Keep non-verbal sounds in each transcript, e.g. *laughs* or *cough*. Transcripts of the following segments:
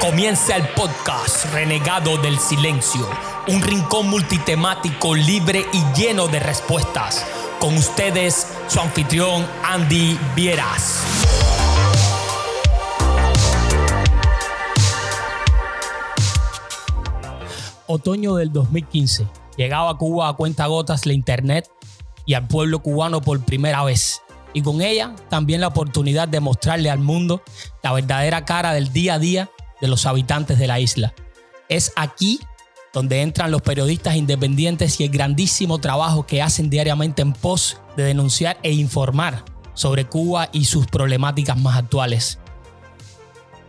Comienza el podcast Renegado del Silencio, un rincón multitemático libre y lleno de respuestas. Con ustedes, su anfitrión Andy Vieras. Otoño del 2015. Llegaba a Cuba a cuenta gotas la internet y al pueblo cubano por primera vez. Y con ella también la oportunidad de mostrarle al mundo la verdadera cara del día a día de los habitantes de la isla. Es aquí donde entran los periodistas independientes y el grandísimo trabajo que hacen diariamente en pos de denunciar e informar sobre Cuba y sus problemáticas más actuales.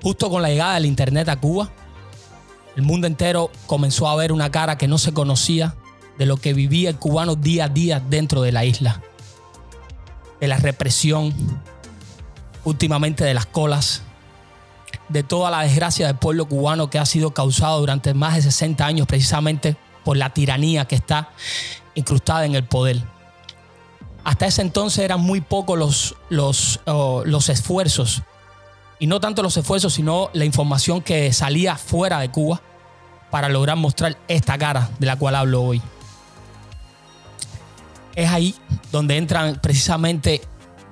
Justo con la llegada del Internet a Cuba, el mundo entero comenzó a ver una cara que no se conocía de lo que vivía el cubano día a día dentro de la isla. De la represión, últimamente de las colas, de toda la desgracia del pueblo cubano que ha sido causado durante más de 60 años precisamente por la tiranía que está incrustada en el poder. Hasta ese entonces eran muy pocos los, los, los esfuerzos, y no tanto los esfuerzos, sino la información que salía fuera de Cuba para lograr mostrar esta cara de la cual hablo hoy. Es ahí donde entran precisamente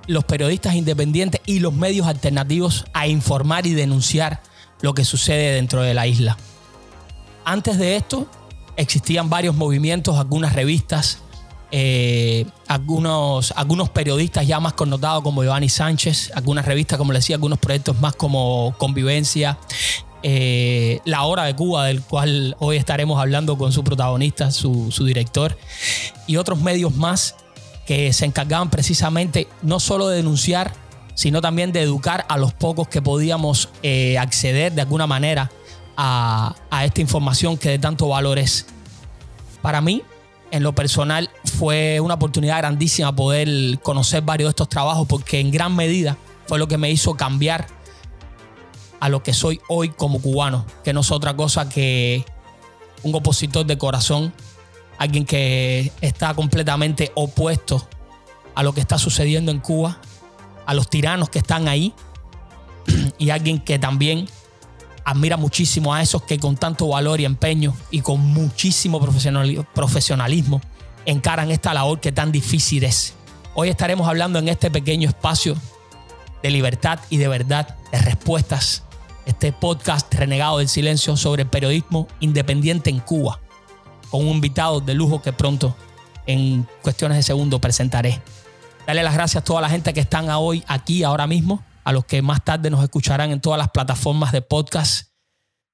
los periodistas independientes y los medios alternativos a informar y denunciar lo que sucede dentro de la isla. Antes de esto existían varios movimientos, algunas revistas, eh, algunos, algunos periodistas ya más connotados como Giovanni Sánchez, algunas revistas, como le decía, algunos proyectos más como Convivencia, eh, La Hora de Cuba, del cual hoy estaremos hablando con su protagonista, su, su director, y otros medios más que se encargaban precisamente no solo de denunciar, sino también de educar a los pocos que podíamos eh, acceder de alguna manera a, esta información que de tanto valor es. Para mí, en lo personal, fue una oportunidad grandísima poder conocer varios de estos trabajos porque en gran medida fue lo que me hizo cambiar a lo que soy hoy como cubano, que no es otra cosa que un opositor de corazón alguien que está completamente opuesto a lo que está sucediendo en Cuba, a los tiranos que están ahí, y alguien que también admira muchísimo a esos que con tanto valor y empeño y con muchísimo profesionalismo encaran esta labor que tan difícil es. Hoy estaremos hablando en este pequeño espacio de libertad y de verdad, de respuestas, este podcast renegado del silencio sobre el periodismo independiente en Cuba con un invitado de lujo que pronto en cuestiones de segundo presentaré. Dale las gracias a toda la gente que están hoy aquí, ahora mismo, a los que más tarde nos escucharán en todas las plataformas de podcast.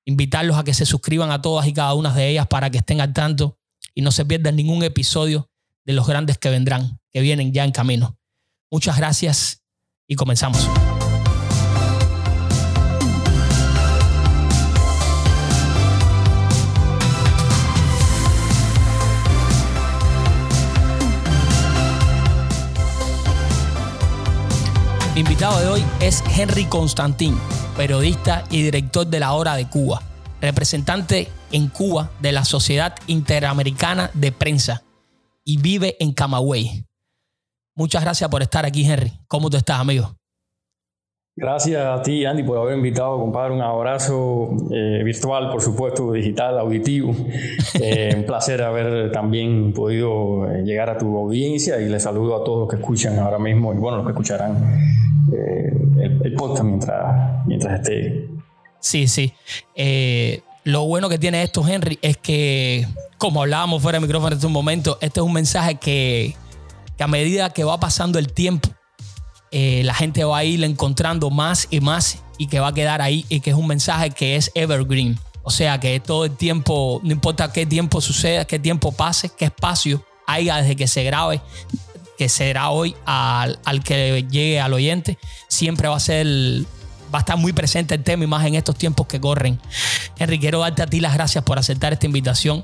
Invitarlos a que se suscriban a todas y cada una de ellas para que estén al tanto y no se pierdan ningún episodio de los grandes que vendrán, que vienen ya en camino. Muchas gracias y comenzamos. Invitado de hoy es Henry Constantín, periodista y director de La Hora de Cuba, representante en Cuba de la Sociedad Interamericana de Prensa y vive en Camagüey. Muchas gracias por estar aquí, Henry. ¿Cómo tú estás, amigo? Gracias a ti, Andy, por haber invitado, compadre. Un abrazo eh, virtual, por supuesto, digital, auditivo. *laughs* Eh, un placer haber también podido eh, llegar a tu audiencia y les saludo a todos los que escuchan ahora mismo y bueno, los que escucharán el, podcast mientras, mientras esté. Sí, sí. lo bueno que tiene esto, Henry, es que, como hablábamos fuera de micrófono en un momento, este es un mensaje que, que a medida que va pasando el tiempo, eh, la gente va a ir encontrando más y más y que va a quedar ahí y que es un mensaje que es evergreen. O sea, que todo el tiempo, no importa qué tiempo suceda, qué tiempo pase, qué espacio haya desde que se grabe, que será hoy al, que llegue al oyente, siempre va a ser va a estar muy presente el tema y más en estos tiempos que corren. Henry, quiero darte a ti las gracias por aceptar esta invitación.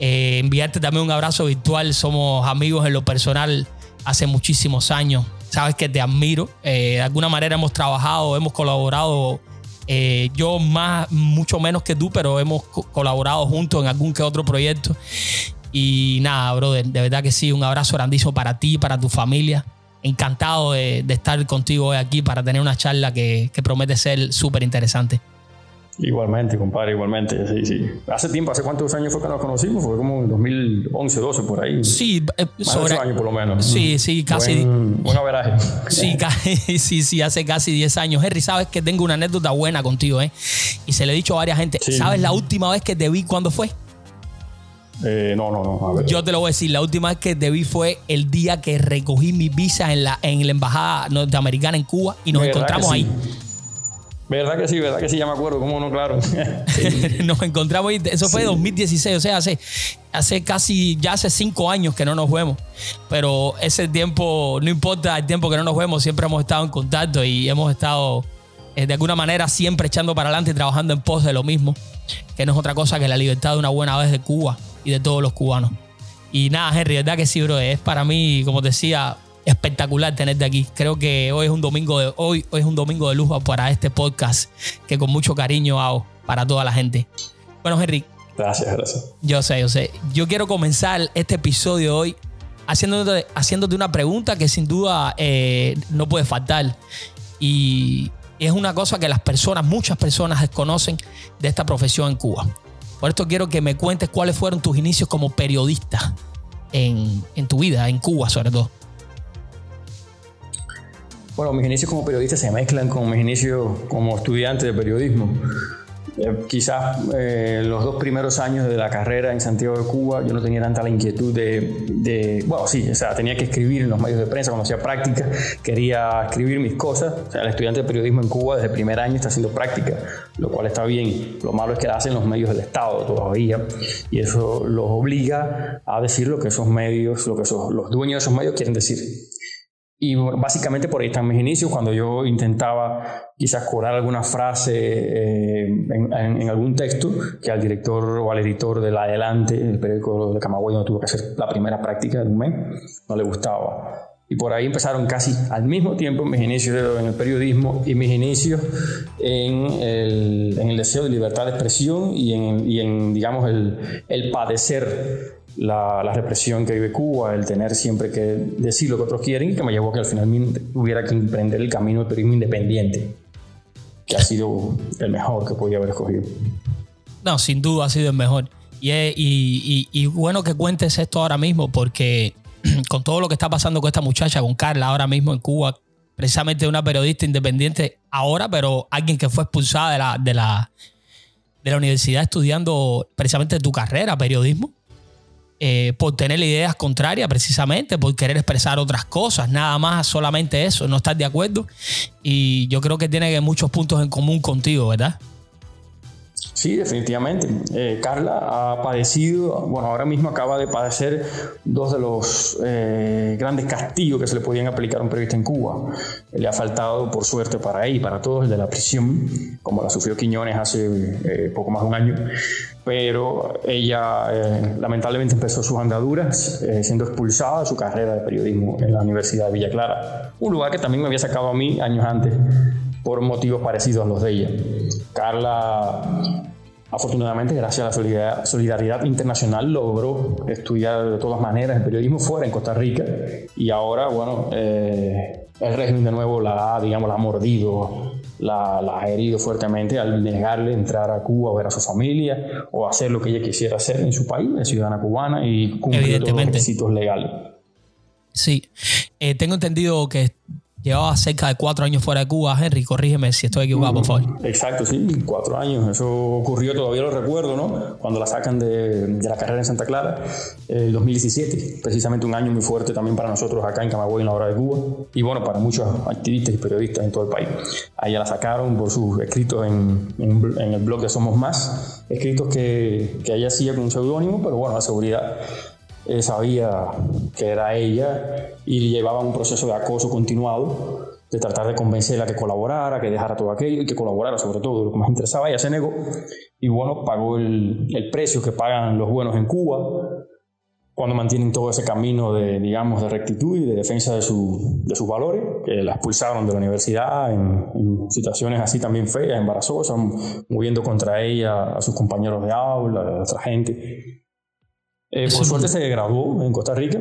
Eh, enviarte también un abrazo virtual. Somos amigos en lo personal hace muchísimos años sabes que te admiro. Eh, de alguna manera hemos trabajado, hemos colaborado. Eh, yo más, mucho menos que tú, pero hemos colaborado juntos en algún que otro proyecto. Y nada, brother, de verdad que sí, un abrazo grandísimo para ti, para tu familia. Encantado de, estar contigo hoy aquí para tener una charla que, que promete ser súper interesante. Igualmente, compadre, igualmente. Sí, sí. Hace tiempo, ¿hace cuántos años fue que nos conocimos? Fue como en 2011, 12, por ahí. Sí, eh, sobre... años por lo menos. Sí, sí, casi. Buen, buen averaje. Sí, *laughs* casi, *laughs* sí, sí, hace casi 10 años. Henry, sabes que tengo una anécdota buena contigo, ¿eh? Y se le he dicho a varias gente. ¿Sabes la última vez que te vi cuándo fue? Eh, no, no, no. A ver. Yo te lo voy a decir. La última vez que te vi fue el día que recogí mi visa en la, en la embajada norteamericana en Cuba y nos encontramos ahí. ¿Verdad que sí? ¿Verdad que sí? Ya me acuerdo, ¿cómo no? Claro. *laughs* nos encontramos eso fue 2016, o sea, hace, hace casi, ya hace cinco años que no nos vemos. Pero ese tiempo, no importa el tiempo que no nos vemos, siempre hemos estado en contacto y hemos estado eh, de alguna manera siempre echando para adelante y trabajando en pos de lo mismo, que no es otra cosa que la libertad de una buena vez de Cuba y de todos los cubanos. Y nada, Henry, verdad que sí, bro, es para mí, como te decía, espectacular tenerte aquí. Creo que hoy es un domingo de hoy, hoy es un domingo de lujo para este podcast que con mucho cariño hago para toda la gente. Bueno, Henry. Gracias, gracias. Yo sé, yo sé. Yo quiero comenzar este episodio hoy haciéndote, haciéndote una pregunta que sin duda eh, no puede faltar. Y es una cosa que las personas, muchas personas desconocen de esta profesión en Cuba. Por esto quiero que me cuentes cuáles fueron tus inicios como periodista en, en tu vida, en Cuba sobre todo. Bueno, mis inicios como periodista se mezclan con mis inicios como estudiante de periodismo. Eh, quizás eh, los dos primeros años de la carrera en Santiago de Cuba yo no tenía tanta la inquietud de, bueno, sí, o sea, tenía que escribir en los medios de prensa cuando hacía práctica, quería escribir mis cosas. O sea, el estudiante de periodismo en Cuba desde el primer año está haciendo práctica, lo cual está bien. Lo malo es que la hacen los medios del Estado todavía y eso los obliga a decir lo que esos medios, lo que esos, los dueños de esos medios quieren decir. Y básicamente por ahí están mis inicios, cuando yo intentaba quizás colar alguna frase eh, en, algún texto que al director o al editor del Adelante, el periódico de Camagüey, donde tuve que hacer la primera práctica de un mes, no le gustaba. Y por ahí empezaron casi al mismo tiempo mis inicios en el periodismo y mis inicios en el, en el deseo de libertad de expresión y en, y en digamos, el, el padecer la, represión que vive Cuba, el tener siempre que decir lo que otros quieren que me llevó a que al final hubiera que emprender el camino del periodismo independiente, que ha sido el mejor que podía haber escogido. No, sin duda ha sido el mejor. Y, y, y, bueno que cuentes esto ahora mismo, porque *clears throat* con todo lo que está pasando con esta muchacha, con Carla, ahora mismo en Cuba, precisamente una periodista independiente ahora, pero alguien que fue expulsada de la, de la universidad estudiando precisamente tu carrera, periodismo eh, por tener ideas contrarias precisamente, por querer expresar otras cosas, nada más, solamente eso, no estar de acuerdo. Y yo creo que tiene muchos puntos en común contigo, ¿verdad? Sí, definitivamente. Eh, Carla ha padecido, bueno, ahora mismo acaba de padecer dos de los eh, grandes castigos que se le podían aplicar a un periodista en Cuba. Le ha faltado, por suerte para ella y para todos, el de la prisión, como la sufrió Quiñones hace eh, poco más de un año. Pero ella lamentablemente empezó sus andaduras siendo expulsada de su carrera de periodismo en la Universidad de Villa Clara, un lugar que también me había sacado a mí años antes por motivos parecidos a los de ella. Carla, afortunadamente, gracias a la solidaridad, internacional, logró estudiar de todas maneras el periodismo fuera en Costa Rica. Y ahora, bueno, eh, el régimen de nuevo la ha, digamos, la ha mordido, la, ha herido fuertemente al negarle entrar a Cuba a ver a su familia o hacer lo que ella quisiera hacer en su país, es ciudadana cubana y cumplir todos los requisitos legales. Sí, eh, tengo entendido que Llevaba cerca de cuatro años fuera de Cuba. Henry, corrígeme si estoy equivocado, por favor. Exacto, sí, cuatro años. Eso ocurrió, todavía lo recuerdo, ¿no? Cuando la sacan de, de la carrera en Santa Clara, el 2017. Precisamente un año muy fuerte también para nosotros acá en Camagüey, en la hora de Cuba. Y bueno, para muchos activistas y periodistas en todo el país. Ahí la sacaron por sus escritos en, en, el blog de Somos Más. Escritos que, que ella hacía con un seudónimo, pero bueno, la seguridad sabía que era ella y llevaba un proceso de acoso continuado, de tratar de convencerla que colaborara, que dejara todo aquello y que colaborara sobre todo, lo que más interesaba. Ella se negó y bueno, pagó el, el precio que pagan los buenos en Cuba cuando mantienen todo ese camino de, digamos, de rectitud y de defensa de, su, de sus valores, que la expulsaron de la universidad en, en, situaciones así también feas, embarazosas, moviendo contra ella a sus compañeros de aula, a otra gente. Eh, por suerte se graduó en Costa Rica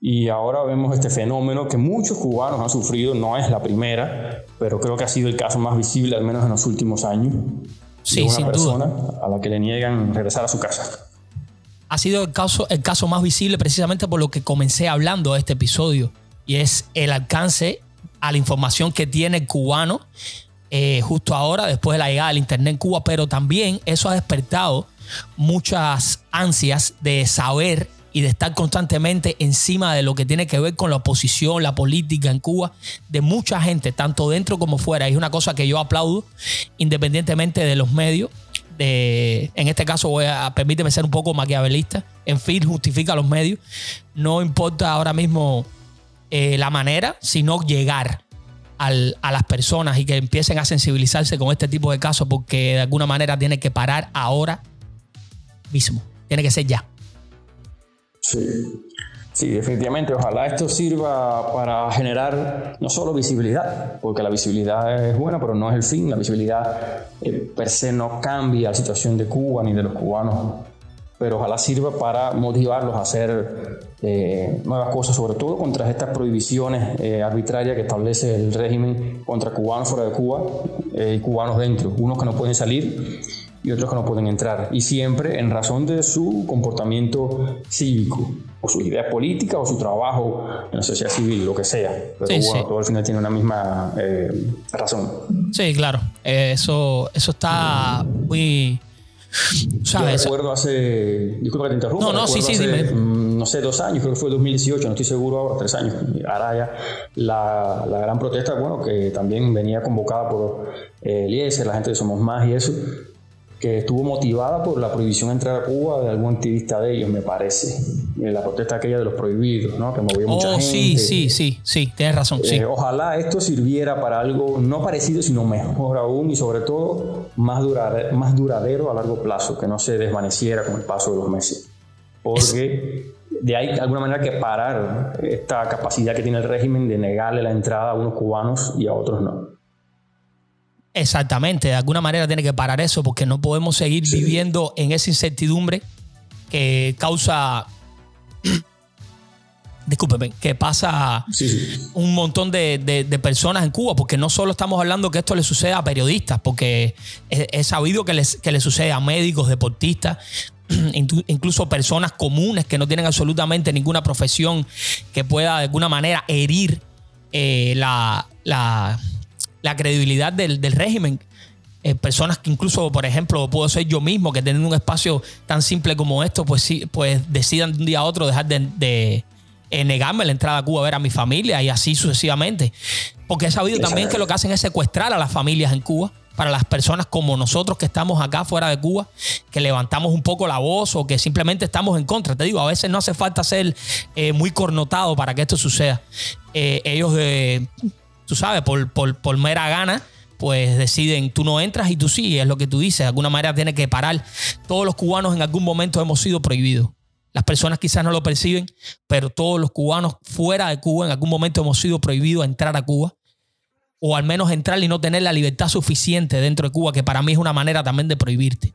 Y ahora vemos este fenómeno que muchos cubanos han sufrido, no es la primera, pero creo que ha sido el caso más visible, al menos en los últimos años. Sí, de una persona a la que le niegan regresar a su casa. Ha sido el caso, el caso más visible precisamente por lo que comencé hablando de este episodio, y es el alcance a la información que tiene el cubano eh, justo ahora, después de la llegada del Internet en Cuba, pero también eso ha despertado muchas ansias de saber y de estar constantemente encima de lo que tiene que ver con la oposición, la política en Cuba, de mucha gente, tanto dentro como fuera. Es una cosa que yo aplaudo, independientemente de los medios. De, en este caso, voy a, permíteme ser un poco maquiavelista. En fin, justifica los medios. No importa ahora mismo eh, la manera, sino llegar a las personas y que empiecen a sensibilizarse con este tipo de casos, porque de alguna manera tiene que parar ahora mismo. Tiene que ser ya. Sí. Sí, definitivamente. Ojalá esto sirva para generar no solo visibilidad, porque la visibilidad es buena, pero no es el fin. La visibilidad eh, per se no cambia la situación de Cuba ni de los cubanos, pero ojalá sirva para motivarlos a hacer eh, nuevas cosas, sobre todo contra estas prohibiciones eh, arbitrarias que establece el régimen contra cubanos fuera de Cuba y cubanos dentro. Unos que no pueden salir y otros que no pueden entrar. Y siempre en razón de su comportamiento cívico, o su idea política, o su trabajo en la sociedad civil, lo que sea. Pero bueno, todo al final tiene una misma eh, razón. Sí, claro. Eso, eso está muy. ¿Sabes? Yo recuerdo hace. Disculpa que te interrumpa. No, no, sí, sí, dime. Mm, no sé, dos años, creo que fue 2018, no estoy seguro ahora, tres años. Ahora ya la, la gran protesta, bueno, que también venía convocada por eh, Eliezer, la gente de Somos Más y eso que estuvo motivada por la prohibición de entrar a Cuba de algún activista de ellos, me parece. La protesta aquella de los prohibidos, ¿no? Que movió mucha oh, gente. Sí, sí, sí, sí, tienes razón. sí. Eh, ojalá esto sirviera para algo no parecido, sino mejor aún y sobre todo más, más duradero a largo plazo, que no se desvaneciera con el paso de los meses. Porque de ahí de alguna manera que parar esta capacidad que tiene el régimen de negarle la entrada a unos cubanos y a otros no. Exactamente, de alguna manera tiene que parar eso porque no podemos seguir viviendo en esa incertidumbre que causa, *clears throat* discúlpeme, que pasa un montón de, personas en Cuba, porque no solo estamos hablando que esto le suceda a periodistas, porque es, sabido que, les, que le sucede a médicos, deportistas, *clears throat* incluso personas comunes que no tienen absolutamente ninguna profesión que pueda de alguna manera herir eh, la, la la credibilidad del, régimen. Eh, personas que incluso, por ejemplo, puedo ser yo mismo, que tienen un espacio tan simple como esto, pues sí, pues decidan de un día a otro dejar de, eh, negarme la entrada a Cuba a ver a mi familia y así sucesivamente. Porque he sabido también que lo que hacen es secuestrar a las familias en Cuba para las personas como nosotros que estamos acá fuera de Cuba, que levantamos un poco la voz o que simplemente estamos en contra. Te digo, a veces no hace falta ser eh, muy cornotado para que esto suceda. ellos tú sabes, por, por, mera gana, pues deciden, tú no entras y tú sí, es lo que tú dices, de alguna manera tiene que parar. Todos los cubanos en algún momento hemos sido prohibidos. Las personas quizás no lo perciben, pero todos los cubanos fuera de Cuba en algún momento hemos sido prohibidos a entrar a Cuba, o al menos entrar y no tener la libertad suficiente dentro de Cuba, que para mí es una manera también de prohibirte.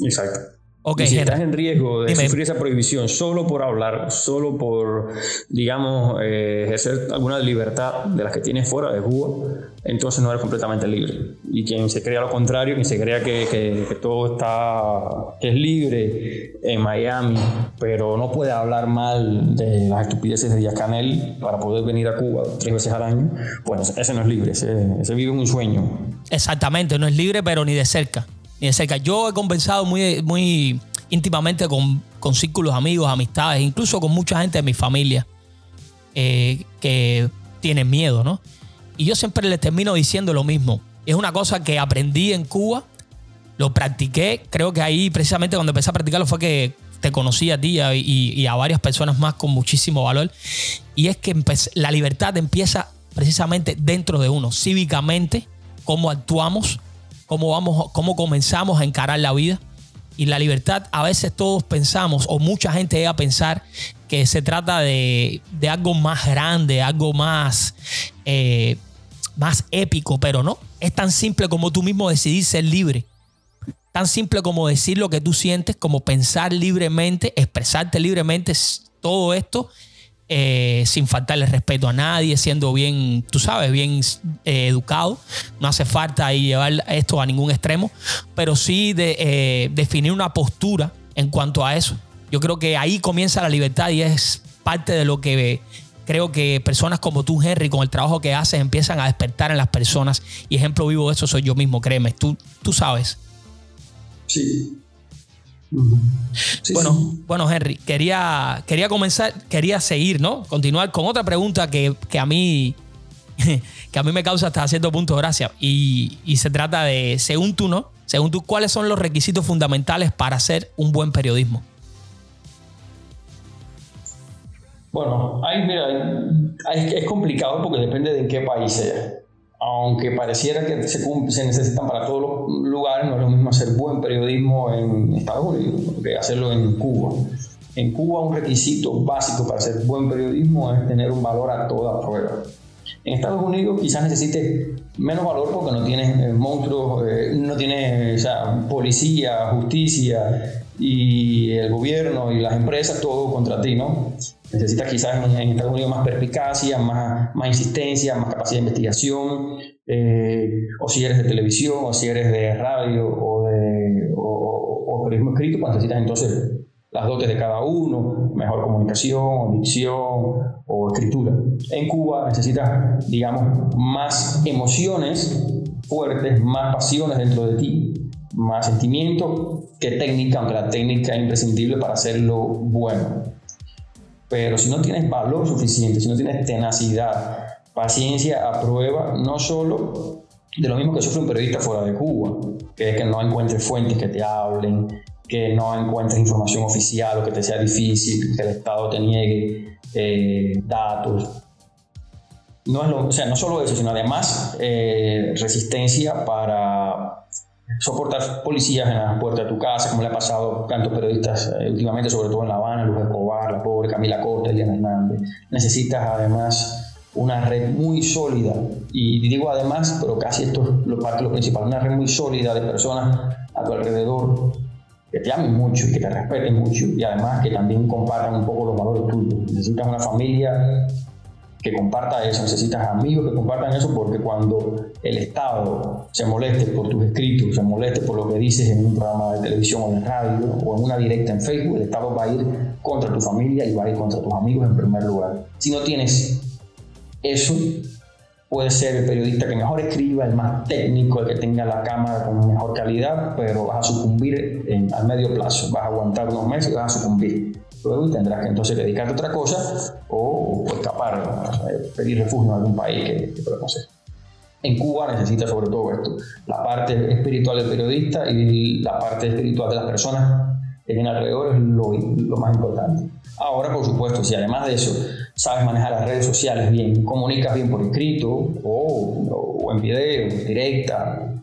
Exacto y si estás en riesgo de sufrir esa prohibición solo por hablar, solo por, digamos, eh, ejercer alguna libertad de las que tienes fuera de Cuba, entonces no eres completamente libre. Y quien se crea lo contrario, quien se crea que, que, todo está, que es libre en Miami, pero no puede hablar mal de las estupideces de Díaz Canel para poder venir a Cuba tres veces al año, pues ese no es libre, ese, ese vive un sueño. Exactamente, no es libre, pero ni de cerca ni cerca. Yo he conversado muy, muy íntimamente con, con círculos amigos, amistades, incluso con mucha gente de mi familia eh, que tienen miedo, ¿no? Y yo siempre les termino diciendo lo mismo. Es una cosa que aprendí en Cuba, lo practiqué, creo que ahí precisamente cuando empecé a practicarlo fue que te conocí a ti y, a varias personas más con muchísimo valor. Y es que la libertad empieza precisamente dentro de uno, cívicamente, cómo actuamos, cómo, vamos, cómo comenzamos a encarar la vida. Y la libertad, a veces todos pensamos, o mucha gente llega a pensar, que se trata de, algo más grande, algo más, eh, más épico, pero no. Es tan simple como tú mismo decidir ser libre. tan simple como decir lo que tú sientes, como pensar libremente, expresarte libremente, todo esto eh, sin faltarle respeto a nadie, siendo bien, tú sabes, bien eh, educado. No hace falta ahí llevar esto a ningún extremo, pero sí eh, definir una postura en cuanto a eso. Yo creo que ahí comienza la libertad y es parte de lo que creo que personas como tú, Henry, con el trabajo que haces, empiezan a despertar en las personas. Y ejemplo vivo de eso soy yo mismo, créeme. Tú, tú sabes. Sí, bueno, bueno, Henry, quería, quería comenzar, quería seguir, ¿no? Continuar con otra pregunta que, a mí *laughs* que a mí me causa hasta cierto punto gracia. Y, y, se trata de, según tú, ¿no? Según tú, ¿cuáles son los requisitos fundamentales para hacer un buen periodismo? Bueno, ahí, mira, es complicado porque depende de en qué país sea aunque pareciera que se, necesitan para todos los lugares, no es lo mismo hacer buen periodismo en Estados Unidos que hacerlo en Cuba. En Cuba un requisito básico para hacer buen periodismo es tener un valor a toda prueba. En Estados Unidos quizás necesite menos valor porque no tienes eh, monstruos, eh, no tienes policía, justicia y el gobierno y las empresas todo contra ti, ¿no? Necesitas quizás en, Estados Unidos más perspicacia, más, más insistencia, más capacidad de investigación, eh, o si eres de televisión, o si eres de radio, o de o, periodismo escrito, pues necesitas entonces las dotes de cada uno, mejor comunicación, dicción o escritura. En Cuba necesitas, digamos, más emociones fuertes, más pasiones dentro de ti, más sentimiento que técnica, aunque la técnica es imprescindible para hacerlo bueno. Pero si no tienes valor suficiente, si no tienes tenacidad, paciencia a prueba, no solo de lo mismo que sufre un periodista fuera de Cuba, que es que no encuentres fuentes que te hablen, que no encuentres información oficial o que te sea difícil, que el Estado te niegue eh, datos. No, es o sea, no solo eso, sino además eh, resistencia para soportar policías en la puerta de tu casa, como le ha pasado a tantos periodistas eh, últimamente, sobre todo en La Habana, Luz Escobar, la pobre Camila Corte, Eliana Hernández. Necesitas además una red muy sólida, y digo además, pero casi esto es lo, lo principal, una red muy sólida de personas a tu alrededor que te amen mucho y que te respeten mucho y además que también compartan un poco los valores tuyos. Necesitas una familia que comparta eso, necesitas amigos que compartan eso porque cuando el Estado se moleste por tus escritos, se moleste por lo que dices en un programa de televisión o en radio o en una directa en Facebook, el Estado va a ir contra tu familia y va a ir contra tus amigos en primer lugar. Si no tienes eso, puede ser el periodista que mejor escriba, el más técnico, el que tenga la cámara con mejor calidad, pero vas a sucumbir en, al medio plazo, vas a aguantar unos meses y vas a sucumbir luego tendrás que entonces dedicarte a otra cosa o, escapar, pedir refugio en algún país que, que hacer. En Cuba necesita sobre todo esto, la parte espiritual del periodista y la parte espiritual de las personas que tienen alrededor es lo, lo más importante. Ahora, por supuesto, si además de eso sabes manejar las redes sociales bien, comunicas bien por escrito o, o en video, directa,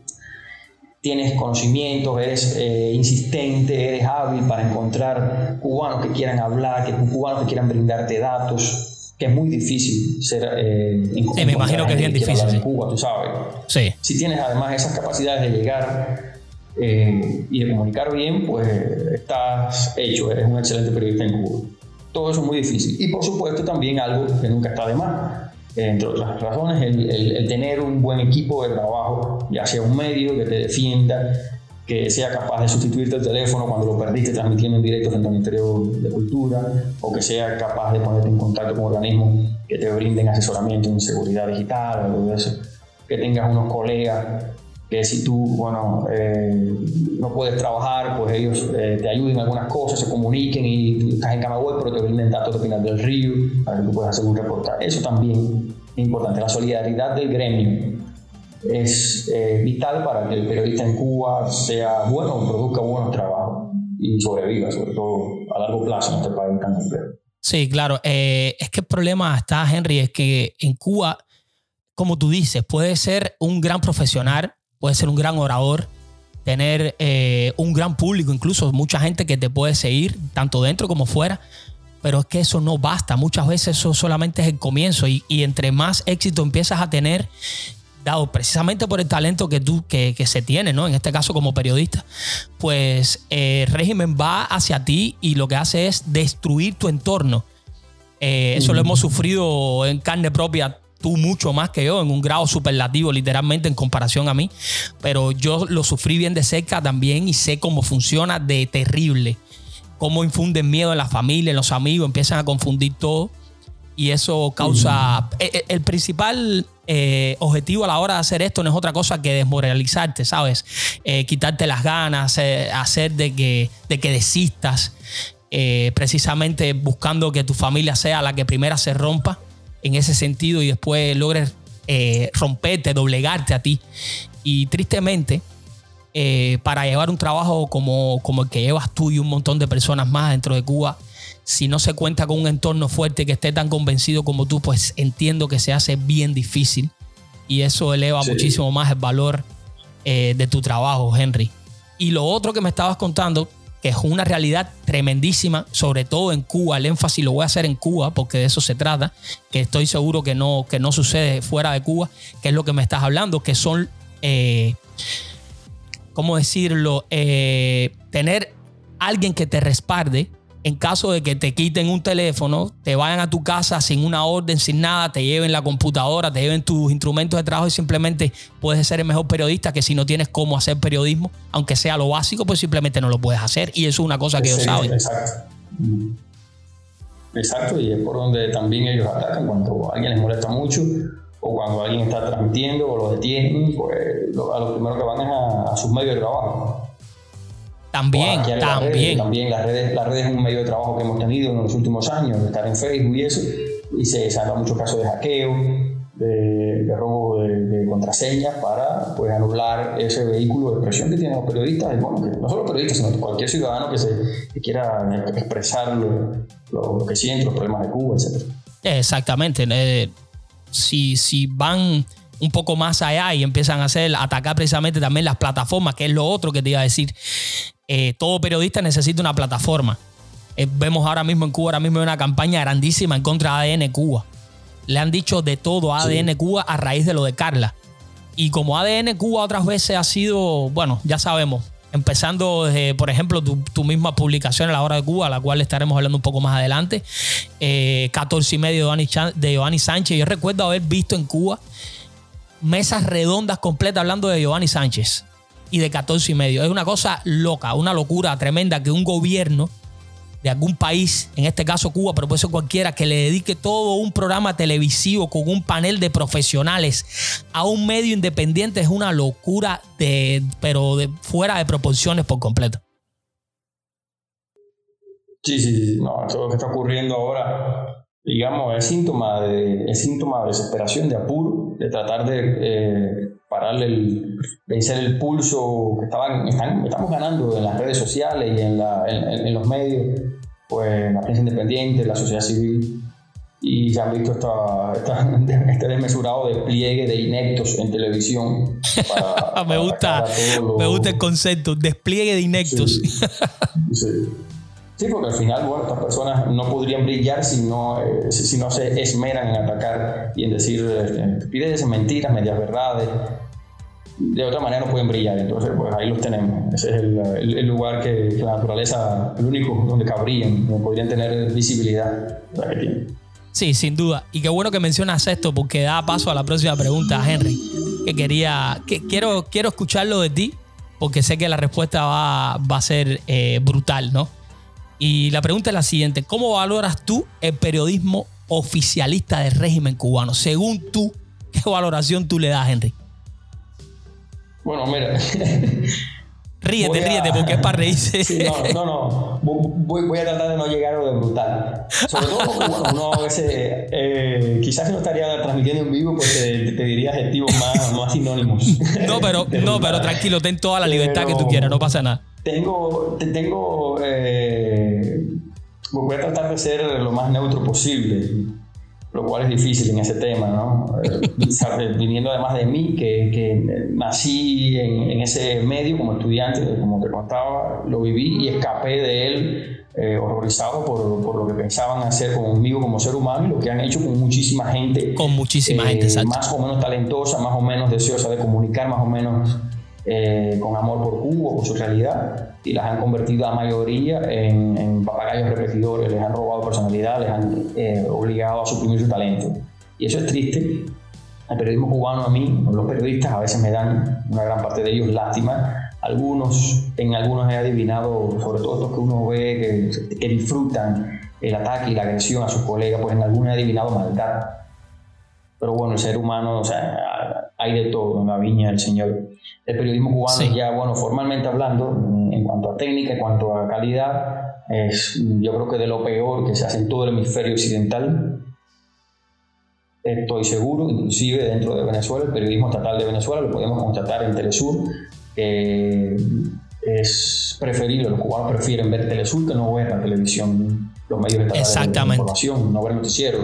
tienes conocimientos, eres eh, insistente, eres hábil para encontrar cubanos que quieran hablar, que cubanos que quieran brindarte datos, que es muy difícil ser eh, sí, me imagino que es bien difícil en Cuba, tú sabes. Sí. Si tienes además esas capacidades de llegar eh, y de comunicar bien, pues estás hecho, eres un excelente periodista en Cuba. Todo eso es muy difícil. Y por supuesto también algo que nunca está de más, entre otras razones, el, tener un buen equipo de trabajo, ya sea un medio que te defienda, que sea capaz de sustituirte el teléfono cuando lo perdiste transmitiendo en directo frente al Ministerio de Cultura, o que sea capaz de ponerte en contacto con organismos que te brinden asesoramiento en seguridad digital, de eso, que tengas unos colegas que si tú, bueno, eh, no puedes trabajar, pues ellos eh, te ayuden en algunas cosas, se comuniquen y estás en Camagüey, pero te brinden datos de final del río para que tú puedas hacer un reportaje. Eso también es importante. La solidaridad del gremio es eh, vital para que el periodista en Cuba sea bueno, produzca buenos trabajos y sobreviva, sobre todo a largo plazo en este país tan complejo. Sí, claro. es que el problema está, Henry, es que en Cuba, como tú dices, puede ser un gran profesional, puede ser un gran orador, tener eh, un gran público, incluso mucha gente que te puede seguir, tanto dentro como fuera. Pero es que eso no basta. Muchas veces eso solamente es el comienzo. Y, entre más éxito empiezas a tener, dado precisamente por el talento que tú que, se tiene, ¿no? En este caso como periodista, pues el régimen va hacia ti y lo que hace es destruir tu entorno. eso lo hemos sufrido en carne propia tú mucho más que yo, en un grado superlativo literalmente en comparación a mí, pero yo lo sufrí bien de cerca también y sé cómo funciona de terrible, cómo infunden miedo en la familia, en los amigos, empiezan a confundir todo y eso causa... E, e, el, principal eh, objetivo a la hora de hacer esto no es otra cosa que desmoralizarte, ¿sabes? Eh, quitarte las ganas, eh, hacer de que, de que desistas, precisamente buscando que tu familia sea la que primera se rompa en ese sentido y después logres eh, romperte, doblegarte a ti. Y tristemente, eh, para llevar un trabajo como, como el que llevas tú y un montón de personas más dentro de Cuba, si no se cuenta con un entorno fuerte que esté tan convencido como tú, pues entiendo que se hace bien difícil y eso eleva muchísimo más el valor eh, de tu trabajo, Henry. Y lo otro que me estabas contando, que es una realidad tremendísima, sobre todo en Cuba. El énfasis lo voy a hacer en Cuba porque de eso se trata, que estoy seguro que no, que no sucede fuera de Cuba, que es lo que me estás hablando, que son, eh, ¿cómo decirlo? Eh, tener alguien que te respalde en caso de que te quiten un teléfono, te vayan a tu casa sin una orden, sin nada, te lleven la computadora, te lleven tus instrumentos de trabajo y simplemente puedes ser el mejor periodista que si no tienes cómo hacer periodismo, aunque sea lo básico, pues simplemente no lo puedes hacer. Y eso es una cosa que ellos saben. Exacto. Exacto, y es por donde también ellos atacan cuando alguien les molesta mucho o cuando alguien está transmitiendo o lo detienen, pues a lo primero que van es a sus medios de trabajo. También, también. también las redes, las redes es un medio de trabajo que hemos tenido en los últimos años, de estar en Facebook y eso, y se salvan muchos casos de hackeo, de, robo de, contraseñas para pues, anular ese vehículo de expresión que tienen los periodistas, bueno, no solo periodistas, sino cualquier ciudadano que, se, quiera expresar lo, que siente, los problemas de Cuba, etc. Exactamente. Eh, si, si van un poco más allá y empiezan a hacer, atacar precisamente también las plataformas, que es lo otro que te iba a decir. Eh, todo periodista necesita una plataforma. Eh, vemos ahora mismo en Cuba, ahora mismo hay una campaña grandísima en contra de ADN Cuba. Le han dicho de todo a ADN Cuba a raíz de lo de Carla. Y como ADN Cuba otras veces ha sido, bueno, ya sabemos, empezando desde, por ejemplo, tu, misma publicación a la hora de Cuba, a la cual estaremos hablando un poco más adelante, 14 eh, y medio de Giovanni Sánchez. Yo recuerdo haber visto en Cuba mesas redondas completas hablando de Giovanni Sánchez y de 14 y medio. Es una cosa loca, una locura tremenda que un gobierno de algún país, en este caso Cuba, pero puede ser cualquiera, que le dedique todo un programa televisivo con un panel de profesionales a un medio independiente es una locura, de, pero de, fuera de proporciones por completo. Sí, sí, sí. No, todo lo que está ocurriendo ahora digamos, es síntoma de, es síntoma de desesperación, de apuro, de tratar de eh, pararle el, el pulso que estaban, están, estamos ganando en las redes sociales y en, la, en, los medios, pues la prensa independiente, la sociedad civil, y se han visto esta, este *laughs* desmesurado despliegue de inectos en televisión. *laughs* me, gusta, me gusta el concepto, despliegue de inectos. sí. Sí, porque al final, bueno, estas personas no podrían brillar si no, eh, si, no se esmeran en atacar y en decir eh, mentiras, medias verdades. De otra manera no pueden brillar, entonces pues ahí los tenemos. Ese es el, lugar que, la naturaleza, el único donde cabrían, donde podrían tener visibilidad. Sí, sin duda. Y qué bueno que mencionas esto porque da paso a la próxima pregunta, Henry. Que quería, que quiero, quiero escucharlo de ti porque sé que la respuesta va, va a ser eh, brutal, ¿no? Y la pregunta es la siguiente, ¿cómo valoras tú el periodismo oficialista del régimen cubano? Según tú, ¿qué valoración tú le das, Henry? Bueno, mira. *laughs* ríete, ríete, porque es para reírse. Sí, no, no, no. Voy, a tratar de no llegar a lo de brutal. Sobre todo porque uno a veces, eh, quizás no estaría transmitiendo en vivo, pues te, diría adjetivos más, más sinónimos. *laughs* No, pero, no, pero tranquilo, ten toda la libertad que tú quieras, no pasa nada. Tengo, tengo, eh, voy a tratar de ser lo más neutro posible. Lo cual es difícil en ese tema, ¿no? Eh, *laughs* viniendo además de mí, que, que nací en, en, ese medio como estudiante, como te contaba, lo viví y escapé de él eh, horrorizado por, por, lo que pensaban hacer conmigo como ser humano y lo que han hecho con muchísima gente. Con muchísima gente, eh, Más o menos talentosa, más o menos deseosa de comunicar, más o menos eh, con amor por Cuba, por su realidad, y las han convertido a mayoría en, en papagayos repetidores, les han robado personalidad, les han obligado a suprimir su talento. Y eso es triste. El periodismo cubano a mí, los periodistas a veces me dan, una gran parte de ellos, lástima, algunos, en algunos he adivinado, sobre todo estos que uno ve que, disfrutan el ataque y la agresión a sus colegas, pues en algunos he adivinado maldad. Pero bueno, el ser humano, o sea, hay de todo en la viña del Señor. El periodismo cubano, ya, bueno, formalmente hablando, en cuanto a técnica, en cuanto a calidad, es yo creo que de lo peor que se hace en todo el hemisferio occidental. Estoy seguro, inclusive dentro de Venezuela, el periodismo estatal de Venezuela, lo podemos constatar en Telesur, eh, es preferible, los cubanos prefieren ver Telesur que no ver la televisión, los medios estatales de información, no ver noticiero.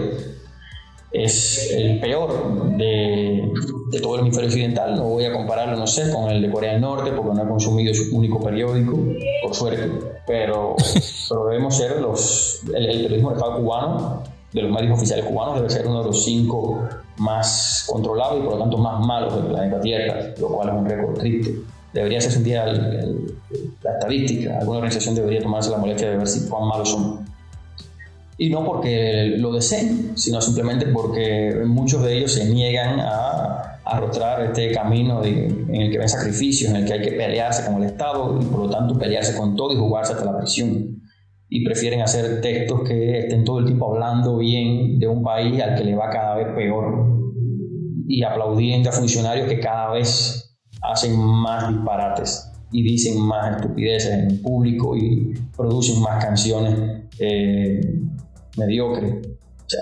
Es el peor de, de, todo el hemisferio occidental. No voy a compararlo, no sé, con el de Corea del Norte, porque no he consumido su único periódico, por suerte. Pero, *laughs* pero debemos ser los. El, el periodismo del Estado cubano, de los medios oficiales cubanos, debe ser uno de los cinco más controlados y por lo tanto más malos del planeta Tierra, lo cual es un récord triste debería ser sentida la estadística, alguna organización debería tomarse la molestia de ver si cuán malos son. Y no porque lo deseen, sino simplemente porque muchos de ellos se niegan a arrostrar este camino en el que ven sacrificios, en el que hay que pelearse con el Estado y por lo tanto pelearse con todo y jugarse hasta la prisión. Y prefieren hacer textos que estén todo el tiempo hablando bien de un país al que le va cada vez peor y aplaudiendo a funcionarios que cada vez hacen más disparates y dicen más estupideces en público y producen más canciones eh, mediocres.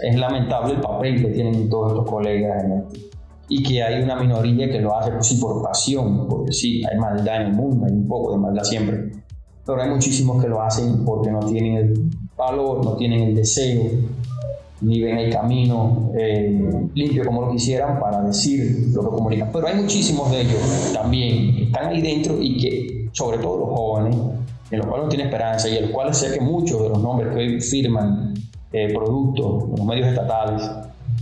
es lamentable el papel que tienen todos estos colegas en esto. Y que hay una minoría que lo hace pues, por pasión, porque sí, hay maldad en el mundo, hay un poco de maldad siempre. Pero hay muchísimos que lo hacen porque no tienen el valor, no tienen el deseo ni ven el camino eh, limpio como lo quisieran para decir lo que comunican. Pero hay muchísimos de ellos también que están ahí dentro y que, sobre todo los jóvenes, en los cuales no tiene esperanza y en los cuales sé que muchos de los nombres que hoy firman eh, productos en los medios estatales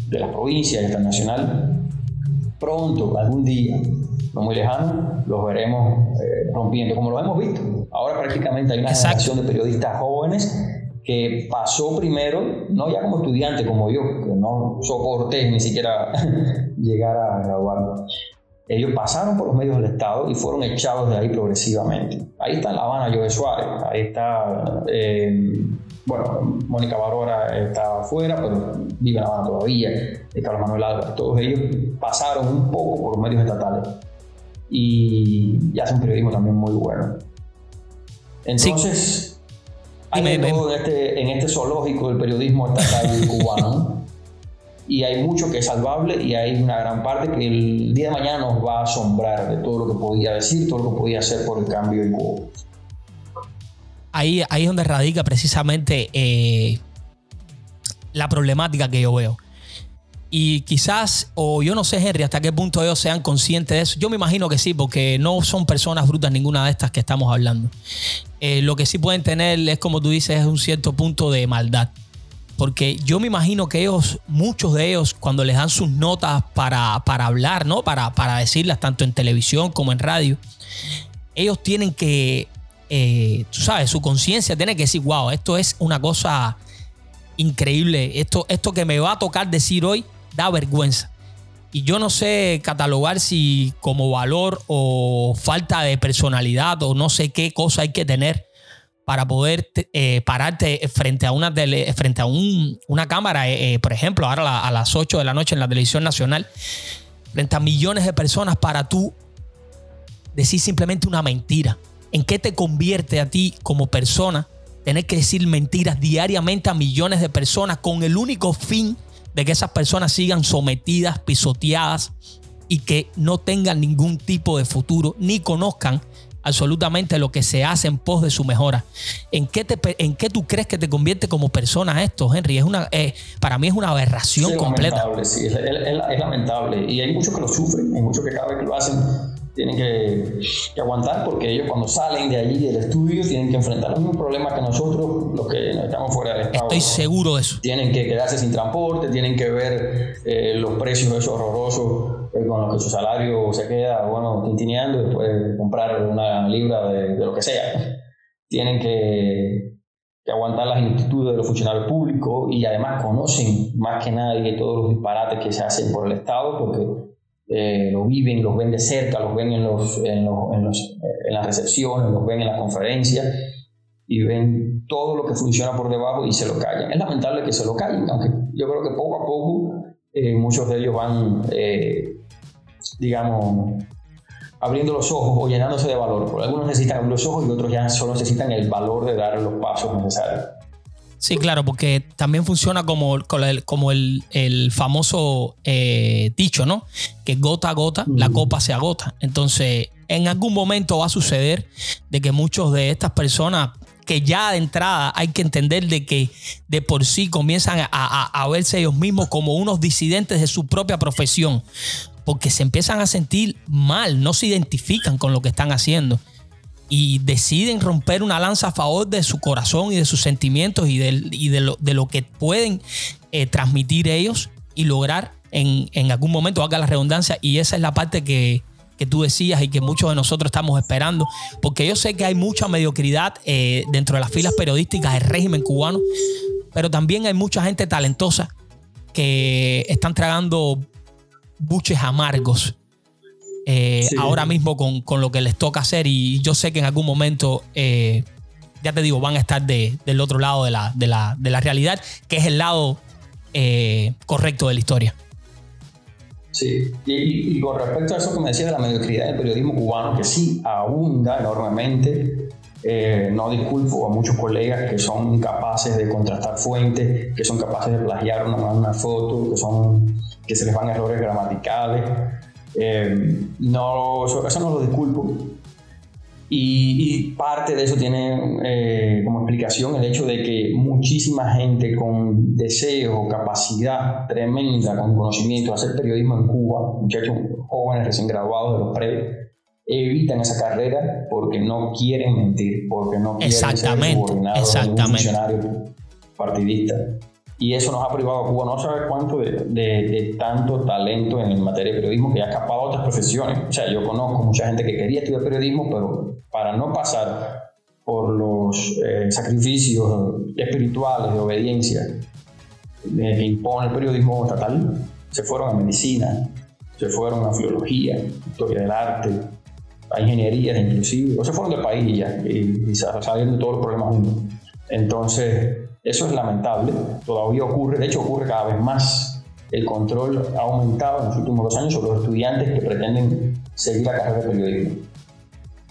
de las provincias y internacional, pronto, algún día, no muy lejano, los veremos eh, rompiendo, como lo hemos visto. Ahora prácticamente hay una generación de periodistas jóvenes que pasó primero, no ya como estudiante como yo, que no soporté ni siquiera *laughs* llegar a graduarme. Ellos pasaron por los medios del Estado y fueron echados de ahí progresivamente. Ahí está en La Habana Joe Suárez, ahí está, eh, bueno, Mónica Barora está afuera, pero vive en La Habana todavía, Carlos Manuel Álvarez, todos ellos pasaron un poco por los medios estatales y, y hacen un periodismo también muy bueno. Entonces, este, en este zoológico del periodismo estatal *laughs* cubano. Y hay mucho que es salvable y hay una gran parte que el día de mañana nos va a asombrar de todo lo que podía decir, todo lo que podía hacer por el cambio de Cuba. Ahí, ahí es donde radica precisamente eh, la problemática que yo veo. Y quizás, o yo no sé, Henry, hasta qué punto ellos sean conscientes de eso. Yo me imagino que sí, porque no son personas brutas ninguna de estas que estamos hablando. Eh, lo que sí pueden tener es, como tú dices, es un cierto punto de maldad. Porque yo me imagino que ellos, muchos de ellos, cuando les dan sus notas para, para hablar, ¿no? Para, para decirlas tanto en televisión como en radio, ellos tienen que, eh, tú sabes, su conciencia tiene que decir, wow, esto es una cosa increíble. Esto, esto que me va a tocar decir hoy da vergüenza. Y yo no sé catalogar si como valor o falta de personalidad o no sé qué cosa hay que tener para poder eh, pararte frente a una, frente a una cámara, eh, eh, por ejemplo, ahora a las 8 de la noche en la televisión nacional, frente a millones de personas para tú decir simplemente una mentira. ¿En qué te convierte a ti como persona tener que decir mentiras diariamente a millones de personas con el único fin de que esas personas sigan sometidas, pisoteadas y que no tengan ningún tipo de futuro ni conozcan absolutamente lo que se hace en pos de su mejora. ¿En qué, te, en qué tú crees que te convierte como persona esto, Henry? Es una, eh, para mí es una aberración es completa. Lamentable, sí, es, es, lamentable. Y hay muchos que lo sufren, hay muchos que cada vez que lo hacen tienen que, aguantar porque ellos cuando salen de allí del estudio tienen que enfrentar los mismos problemas que nosotros, los que estamos fuera del estado. Estoy seguro de eso. Tienen que quedarse sin transporte, tienen que ver eh, los precios esos horrorosos eh, con los que su salario se queda, bueno, tintineando y después comprar una libra de, lo que sea. Tienen que, que aguantar las inquietudes de los funcionarios públicos y además conocen más que nadie todos los disparates que se hacen por el Estado porque eh, lo viven, los ven de cerca, los ven en, los, en, los, en, los, eh, en las recepciones, los ven en las conferencias y ven todo lo que funciona por debajo y se lo callan. Es lamentable que se lo callen, aunque yo creo que poco a poco eh, muchos de ellos van, digamos, abriendo los ojos o llenándose de valor. Algunos necesitan los ojos y otros ya solo necesitan el valor de dar los pasos necesarios. Sí, claro, porque también funciona como, como el, el famoso eh, dicho, ¿no? Que gota a gota la copa se agota. Entonces, en algún momento va a suceder de que muchos de estas personas que ya de entrada hay que entender de que de por sí comienzan a, a, verse ellos mismos como unos disidentes de su propia profesión, porque se empiezan a sentir mal, no se identifican con lo que están haciendo y deciden romper una lanza a favor de su corazón y de sus sentimientos y de, lo, que pueden eh, transmitir ellos y lograr en, algún momento, haga la redundancia, y esa es la parte que, tú decías y que muchos de nosotros estamos esperando, porque yo sé que hay mucha mediocridad eh, dentro de las filas periodísticas del régimen cubano, pero también hay mucha gente talentosa que están tragando buches amargos eh, ahora mismo con, lo que les toca hacer y yo sé que en algún momento, eh, ya te digo, van a estar del otro lado de la, de, la, realidad, que es el lado eh, correcto de la historia. Sí, y, con respecto a eso que me decía de la mediocridad del periodismo cubano, que sí abunda enormemente, no disculpo a muchos colegas que son capaces de contrastar fuentes, que son capaces de plagiar una, una foto, que, son, que se les van errores gramaticales. Eh, no, eso, no lo disculpo. Y, parte de eso tiene eh, como explicación el hecho de que muchísima gente con deseo, capacidad tremenda, con conocimiento de hacer periodismo en Cuba, muchachos jóvenes recién graduados de los pre, evitan esa carrera porque no quieren mentir, porque no quieren ser subordinados a un funcionario partidista y eso nos ha privado a Cuba no sabe cuánto de, tanto talento en materia de periodismo que ha escapado a otras profesiones. O sea, yo conozco mucha gente que quería estudiar periodismo, pero para no pasar por los eh, sacrificios espirituales de obediencia eh, que impone el periodismo estatal, se fueron a medicina, se fueron a filología, historia del arte, a ingeniería inclusive, o se fueron del país ya, y, y saliendo de todos los problemas juntos. Entonces, eso es lamentable, todavía ocurre, de hecho ocurre cada vez más. El control ha aumentado en los últimos dos años sobre los estudiantes que pretenden seguir la carrera de periodismo.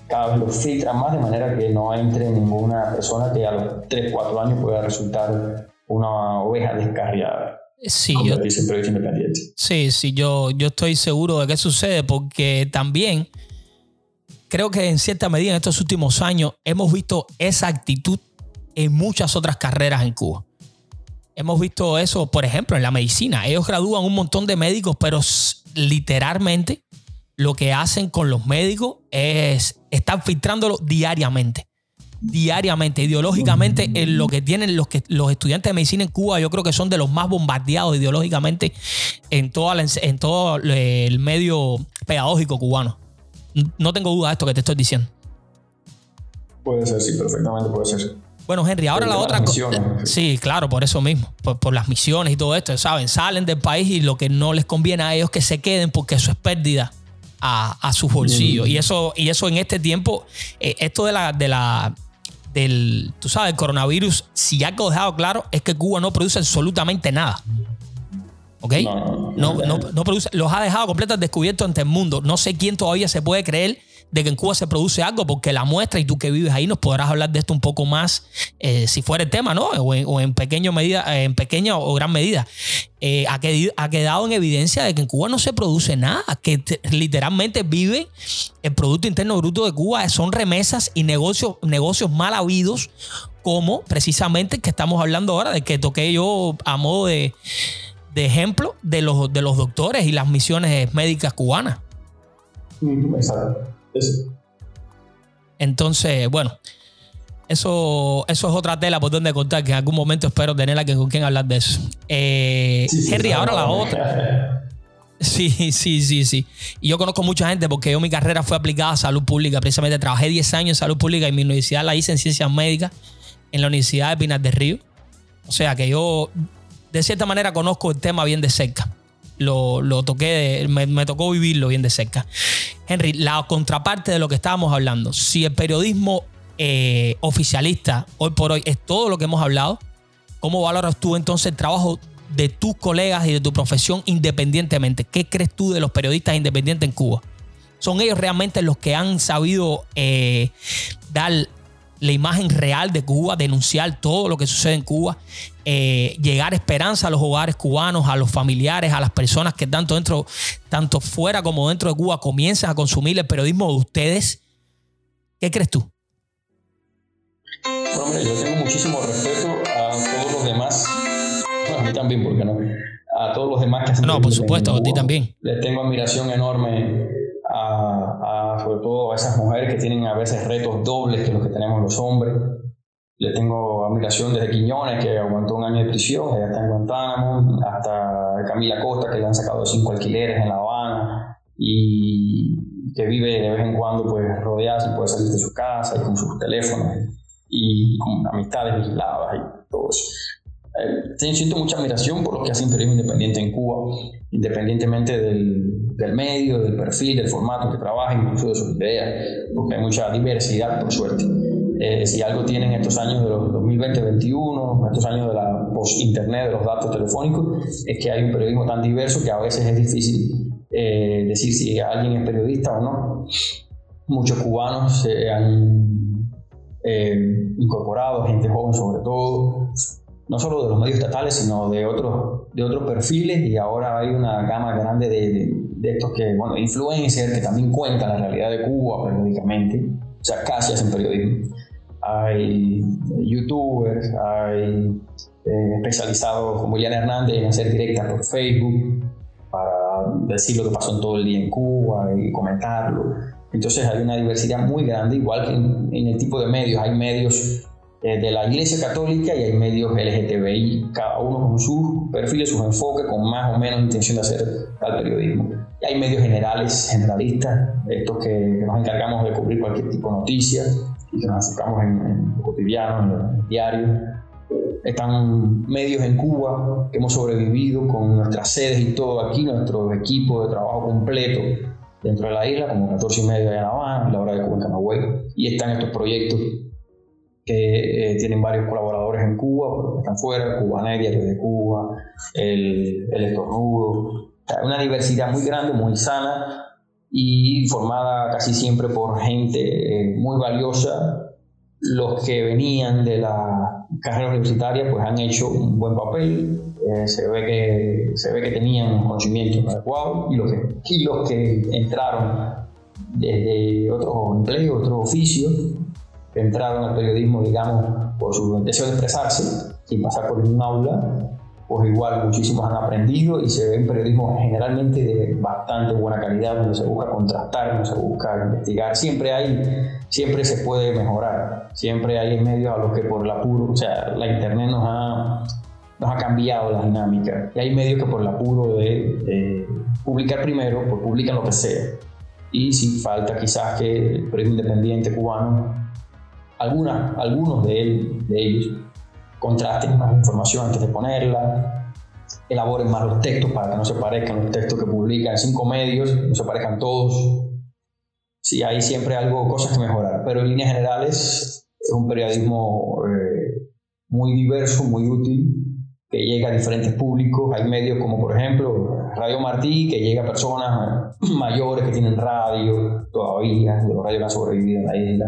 Cada vez los filtran más de manera que no entre ninguna persona que a los 3, 4 años pueda resultar una oveja descarriada. Sí, yo, sí, sí, yo, yo estoy seguro de que sucede porque también creo que en cierta medida en estos últimos años hemos visto esa actitud en muchas otras carreras en Cuba. Hemos visto eso, por ejemplo, en la medicina. Ellos gradúan un montón de médicos, pero literalmente lo que hacen con los médicos es están filtrándolo diariamente. Diariamente, ideológicamente, en lo que tienen los, que, los estudiantes de medicina en Cuba, yo creo que son de los más bombardeados ideológicamente en, toda en todo el medio pedagógico cubano. No tengo duda de esto que te estoy diciendo. Puede ser, sí, perfectamente puede ser. Bueno, Henry, ahora la otra cosa. Sí, claro, por eso mismo, por, las misiones y todo esto, ¿saben? Salen del país y lo que no les conviene a ellos que se queden porque eso es pérdida a, sus bolsillos. Y eso, y eso en este tiempo, eh, esto de la, de la, del, tú sabes, el coronavirus, si algo dejado claro, es que Cuba no produce absolutamente nada. ¿Ok? No, no, no, produce, los ha dejado completamente descubiertos ante el mundo. No sé quién todavía se puede creer de que en Cuba se produce algo, porque la muestra y tú que vives ahí nos podrás hablar de esto un poco más, eh, si fuera el tema, ¿no? O en, o medida, en pequeña o gran medida. Eh, ha, quedado, en evidencia de que en Cuba no se produce nada, que literalmente vive el Producto Interno Bruto de Cuba, son remesas y negocios, negocios mal habidos, como precisamente que estamos hablando ahora, de que toqué yo a modo de, de ejemplo de los, de los doctores y las misiones médicas cubanas. Exacto. Entonces, bueno, eso, eso es otra tela por donde contar, que en algún momento espero tener con quien hablar de eso. Eh, Henry, ahora la otra. Sí, sí, sí, sí. Y yo conozco mucha gente porque yo mi carrera fue aplicada a salud pública. Precisamente trabajé 10 años en salud pública y mi universidad la hice en ciencias médicas en la Universidad de Pinar del Río. O sea que yo, de cierta manera, conozco el tema bien de cerca lo, toqué, me, tocó vivirlo bien de cerca. Henry, la contraparte de lo que estábamos hablando, si el periodismo eh, oficialista hoy por hoy es todo lo que hemos hablado, ¿cómo valoras tú entonces el trabajo de tus colegas y de tu profesión independientemente? ¿Qué crees tú de los periodistas independientes en Cuba? ¿Son ellos realmente los que han sabido eh, dar la imagen real de Cuba, denunciar todo lo que sucede en Cuba, eh, llegar esperanza a los hogares cubanos, a los familiares, a las personas que tanto dentro, tanto fuera como dentro de Cuba comienzan a consumir el periodismo de ustedes. ¿Qué crees tú? Hombre, yo tengo muchísimo respeto a todos los demás. Bueno, a mí también, porque no? A todos los demás que hacen. No, por supuesto, a ti también. Les tengo admiración enorme a, sobre todo a esas mujeres que tienen a veces retos dobles que los que tenemos los hombres. Le tengo admiración desde Quiñones, que aguantó un año de prisión, ella está en Guantánamo, hasta Camila Costa, que le han sacado cinco alquileres en La Habana y que vive de vez en cuando pues rodeada sin poder salir de su casa y con sus teléfonos y con amistades vigiladas y todo eso. Eh, siento mucha admiración por los que hacen periodismo independiente en Cuba, independientemente del, medio, del perfil, del formato que trabaja, incluso de sus ideas, porque hay mucha diversidad, por suerte. Eh, si algo tienen estos años de los 2020-2021, estos años de la post-internet, de los datos telefónicos, es que hay un periodismo tan diverso que a veces es difícil eh, decir si alguien es periodista o no. Muchos cubanos se han incorporado, gente joven sobre todo, no solo de los medios estatales, sino de otros, de otros perfiles y ahora hay una gama grande de, estos que, bueno, influencers que también cuentan la realidad de Cuba periódicamente, o sea, casi hacen periodismo. Hay youtubers, hay eh, especializados como William Hernández en hacer directas por Facebook para decir lo que pasó en todo el día en Cuba y comentarlo. Entonces hay una diversidad muy grande, igual que en el tipo de medios. Hay medios de la Iglesia Católica y hay medios LGTBI, cada uno con sus perfiles, sus enfoques, con más o menos intención de hacer tal periodismo. Y hay medios generales, generalistas, estos que, nos encargamos de cubrir cualquier tipo de noticia y que nos enfocamos en, lo cotidiano, en el diario. Están medios en Cuba que hemos sobrevivido con nuestras sedes y todo aquí, nuestro equipo de trabajo completo dentro de la isla, como 14 y medio de La Habana, la hora de Cuba en Camagüey. Y están estos proyectos que eh, tienen varios colaboradores en Cuba, porque están fuera, Cubanet, Diario de Cuba, el, el Estornudo. una diversidad muy grande, muy sana y formada casi siempre por gente eh, muy valiosa. Los que venían de la carrera universitaria pues han hecho un buen papel, eh, se, ve que, se ve que tenían conocimiento adecuado y los que, y los que entraron desde otros empleos, otros oficios, entraron al periodismo, digamos, por su deseo de expresarse, sin pasar por ningún aula, pues igual muchísimos han aprendido y se ve un periodismo generalmente de bastante buena calidad, donde se busca contrastar, donde se busca investigar. Siempre hay, siempre se puede mejorar, siempre hay medios a los que por la apuro, o sea, la internet nos ha, nos ha cambiado la dinámica. Y hay medios que por el apuro de, de publicar primero, pues publican lo que sea. Y sin falta quizás que el periodismo independiente cubano algunos de, él, de ellos contrasten más información antes de ponerla, elaboren más los textos para que no se parezcan los textos que publican cinco medios, no se parezcan todos. Sí, hay siempre algo, cosas que mejorar, pero en líneas generales es un periodismo eh, muy diverso, muy útil, que llega a diferentes públicos. Hay medios como, por ejemplo, Radio Martí, que llega a personas *clears throat* mayores que tienen radio todavía, de los radios que han sobrevivido en la isla.